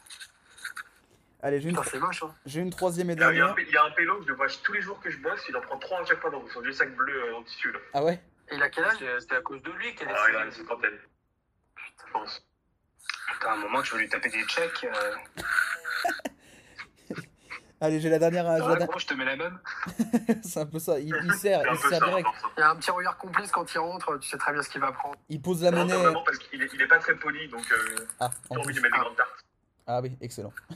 Allez, j'ai une, Putain, c'est moche, hein. j'ai une troisième et Il y, a, il y a un dernière. il y a un pélo que je vois tous les jours que je bosse, il en prend 3 à chaque fois dans son vieux sac bleu euh, en tissu, là. Ah ouais? Et il a quel âge? C'est c'est à cause de lui qu'elle est Ah, il a une cinquantaine. Je pense. Putain, à un moment, tu veux lui taper des checks. Euh... Allez, j'ai la dernière. la je te mets la même. c'est un peu ça. Il, il sert, il peu sert ça, direct. dans ça. Il y a un petit regard complice quand il rentre, tu sais très bien ce qu'il va prendre. Il pose la Non, monnaie. non, vraiment, parce qu'il est, il est pas très poli, donc euh, Ah, j'ai en envie de mettre des grandes tartes. Ah oui, excellent.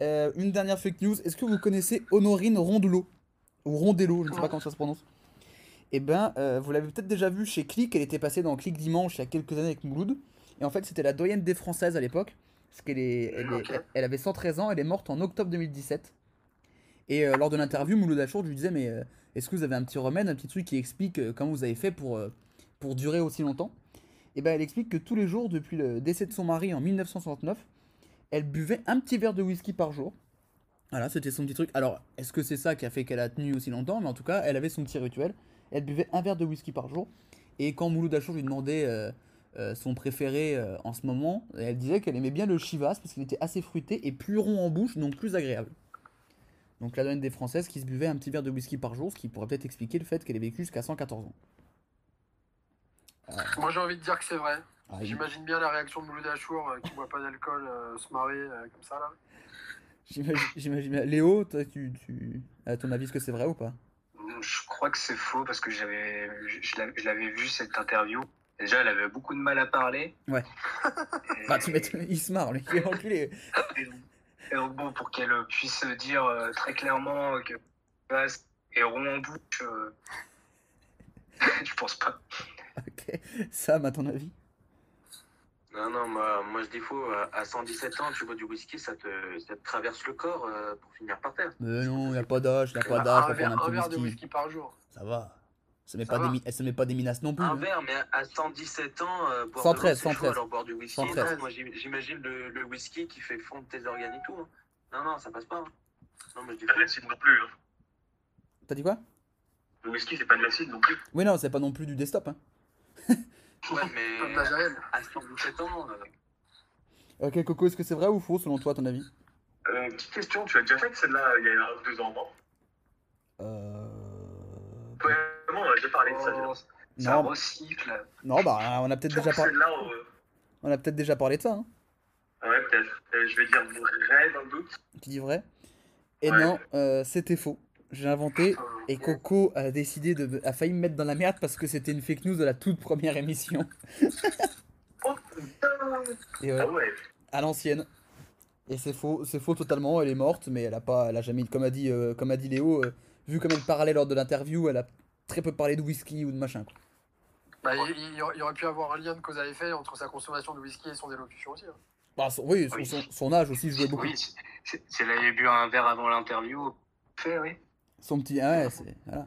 Euh, une dernière fake news. Est-ce que vous connaissez Honorine Rondelot? Ou Rondello, je ne sais pas comment ça se prononce. Et ben, euh, vous l'avez peut-être déjà vu chez Click, elle était passée dans Click Dimanche il y a quelques années avec Mouloud. Et en fait, c'était la doyenne des Françaises à l'époque. Parce qu'elle est, elle, est- Ok. elle- elle avait 113 ans, elle est morte en octobre 2017. Et euh, lors de l'interview, Mouloud Achour, je lui disais, mais euh, est-ce que vous avez un petit remède, un petit truc qui explique euh, comment vous avez fait pour, pour durer aussi longtemps? Et ben, elle explique que tous les jours, depuis le décès de son mari en 1969, elle buvait un petit verre de whisky par jour. Voilà, c'était son petit truc. Alors, est-ce que c'est ça qui a fait qu'elle a tenu aussi longtemps? Mais en tout cas, elle avait son petit rituel. Elle buvait un verre de whisky par jour. Et quand Mouloud Achour lui demandait euh, son préféré euh, en ce moment, elle disait qu'elle aimait bien le Chivas parce qu'il était assez fruité et plus rond en bouche, donc plus agréable. Donc la doyenne des Françaises qui se buvait un petit verre de whisky par jour, ce qui pourrait peut-être expliquer le fait qu'elle ait vécu jusqu'à 114 ans. Moi j'ai envie de dire que c'est vrai. Ah, il- J'imagine bien la réaction de Mouloud Achour euh, qui boit pas d'alcool euh, se marrer euh, comme ça là. J'imagine-. Léo, toi, tu, tu... à ton avis, est-ce que c'est vrai ou pas? Je crois que c'est faux parce que j'avais, je l'avais vu cette interview. Déjà, elle avait beaucoup de mal à parler. Ouais. Bah, tu m'étonnes, il se marre, lui. Il est enculé. Et donc, bon, pour qu'elle puisse dire euh, très clairement que Chivas est rond en bouche, euh, je pense pas. Ok. Sam, à ton avis? Non, non, moi, moi je dis faux. À- À 117 ans, tu bois du whisky, ça te, ça te traverse le corps euh, pour finir par terre. Mais non, il n'y a pas d'âge, il n'y a pas d'âge un pour verre, prendre un verre de whisky par jour. Ça va. Ça met Ça pas des se met pas des minaces non plus. Un hein. verre, mais à 117 ans, euh, boire 113, de l'eau, c'est chaud, 113. alors boire du whisky, 113. non, moi j'im- j'imagine le, le whisky qui fait fondre tes organes et tout. hein. Non, non, ça passe pas. hein. Non, mais je dis Pas l'acide non plus. hein. T'as dit quoi? Le whisky, c'est pas de l'acide non plus. Oui, non, c'est pas non plus du desktop. Hein. Ouais, mais à 117 ans, euh, Ok, Coco, est-ce que c'est vrai ou faux selon toi, à ton avis? Euh, petite question, tu as déjà fait celle-là il y a deux ans, non? Euh. Vraiment, on a déjà parlé de ça. un Non, recycle. non, bah, on a peut-être déjà, pense que par- Celle-là, on... on a peut-être déjà parlé de ça. Hein. ouais, peut-être. Euh, je vais dire vrai dans le doute. Tu dis vrai? Et Ouais. non, euh, c'était faux. J'ai inventé et Coco a décidé de, a failli me mettre dans la merde parce que c'était une fake news de la toute première émission. Oh Et ouais, Ah ouais. à l'ancienne. Et c'est faux, c'est faux totalement. Elle est morte, mais elle a pas, elle a jamais, comme a dit, euh, comme a dit Léo, euh, vu comme elle parlait lors de l'interview, elle a très peu parlé de whisky ou de machin. Quoi. Bah, il, il y aurait- il aurait pu avoir un lien de cause à effet entre sa consommation de whisky et son élocution aussi. hein. Bah, son- oui, son, Oui. son- son âge aussi jouait beaucoup. Oui, si elle avait bu un verre avant l'interview, fait, oui. Son petit, ah ouais, c'est voilà.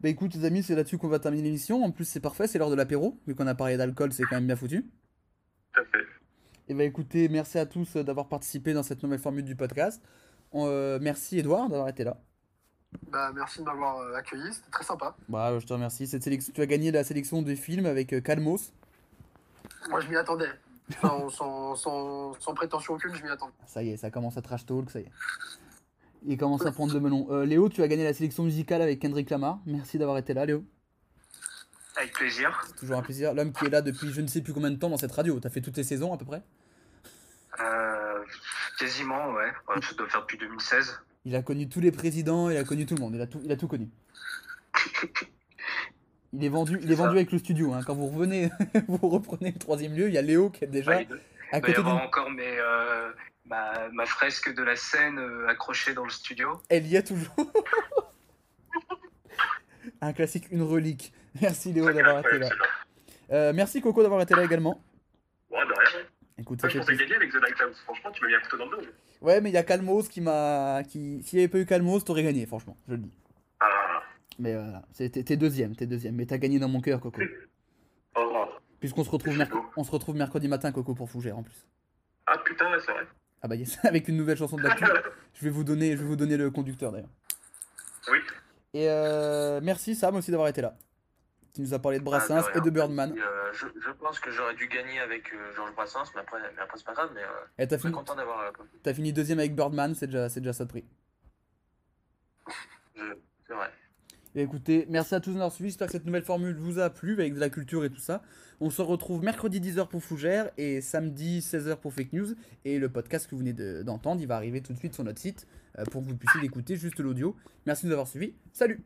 Bah écoute les amis, c'est là-dessus qu'on va terminer l'émission. En plus c'est parfait, c'est l'heure de l'apéro. Vu qu'on a parlé d'alcool, c'est quand même bien foutu. Tout à fait. Et bah écoutez, merci à tous euh, d'avoir participé dans cette nouvelle formule du podcast. On, euh, merci Edouard d'avoir été là. Bah, merci de m'avoir euh, accueilli, c'était très sympa. Bah je te remercie. Cette sélection, tu as gagné la sélection des films avec euh, Calmos. Moi, je m'y attendais. Sans, sans, sans, sans prétention aucune, je m'y attendais. Ça y est, ça commence à trash talk, ça y est. Il commence à prendre le melon. Euh, Léo, tu as gagné la sélection musicale avec Kendrick Lamar. Merci d'avoir été là, Léo. Avec plaisir. C'est toujours un plaisir. L'homme qui est là depuis je ne sais plus combien de temps dans cette radio. T'as fait toutes les saisons à peu près? Euh, quasiment, ouais. ouais. Ça doit faire depuis 2016. Il a connu tous les présidents, il a connu tout le monde, il a tout, il a tout connu. Il est vendu, il est vendu avec le studio. hein. Quand vous revenez, vous reprenez le troisième lieu, il y a Léo qui est déjà Ouais, à côté d'une. encore mes, euh, ma, ma fresque de la scène euh, accrochée dans le studio. Elle y est toujours. Un classique, une relique. Merci Léo d'avoir été là. Euh, merci Coco d'avoir été là également. Ouais, de rien. Écoute, Moi, je pensais gagner avec The Lighthouse. Franchement, tu m'as mis un couteau dans le dos. Ouais, mais il y a Calmos qui m'a. Qui... S'il n'y avait pas eu Calmos, t'aurais gagné, franchement, je le dis. Ah, Mais voilà, t'es t'es deuxième, t'es deuxième. Mais t'as gagné dans mon cœur, Coco. oh. Puisqu'on se retrouve, merc- on se retrouve mercredi matin, Coco, pour Fougère en plus. ah putain, ouais, c'est vrai. Ah bah yes, avec une nouvelle chanson de l'actu. je vais vous donner, je vais vous donner le conducteur d'ailleurs. Oui. Et euh, merci Sam aussi d'avoir été là. Qui nous a parlé de Brassens Ah, de et de Birdman. Euh, je, je pense que j'aurais dû gagner avec euh, Georges Brassens, mais après, mais après c'est pas grave. Mais euh, Et t'as fini, content d'avoir. t'as fini deuxième avec Birdman, c'est déjà, c'est déjà ça de prix. C'est vrai. Et écoutez, merci à tous d'avoir suivi. J'espère que cette nouvelle formule vous a plu avec de la culture et tout ça. On se retrouve mercredi 10h pour Fougère et samedi 16h pour Fake News. Et le podcast que vous venez de- d'entendre, il va arriver tout de suite sur notre site pour que vous puissiez l'écouter, juste l'audio. Merci de nous avoir suivis. Salut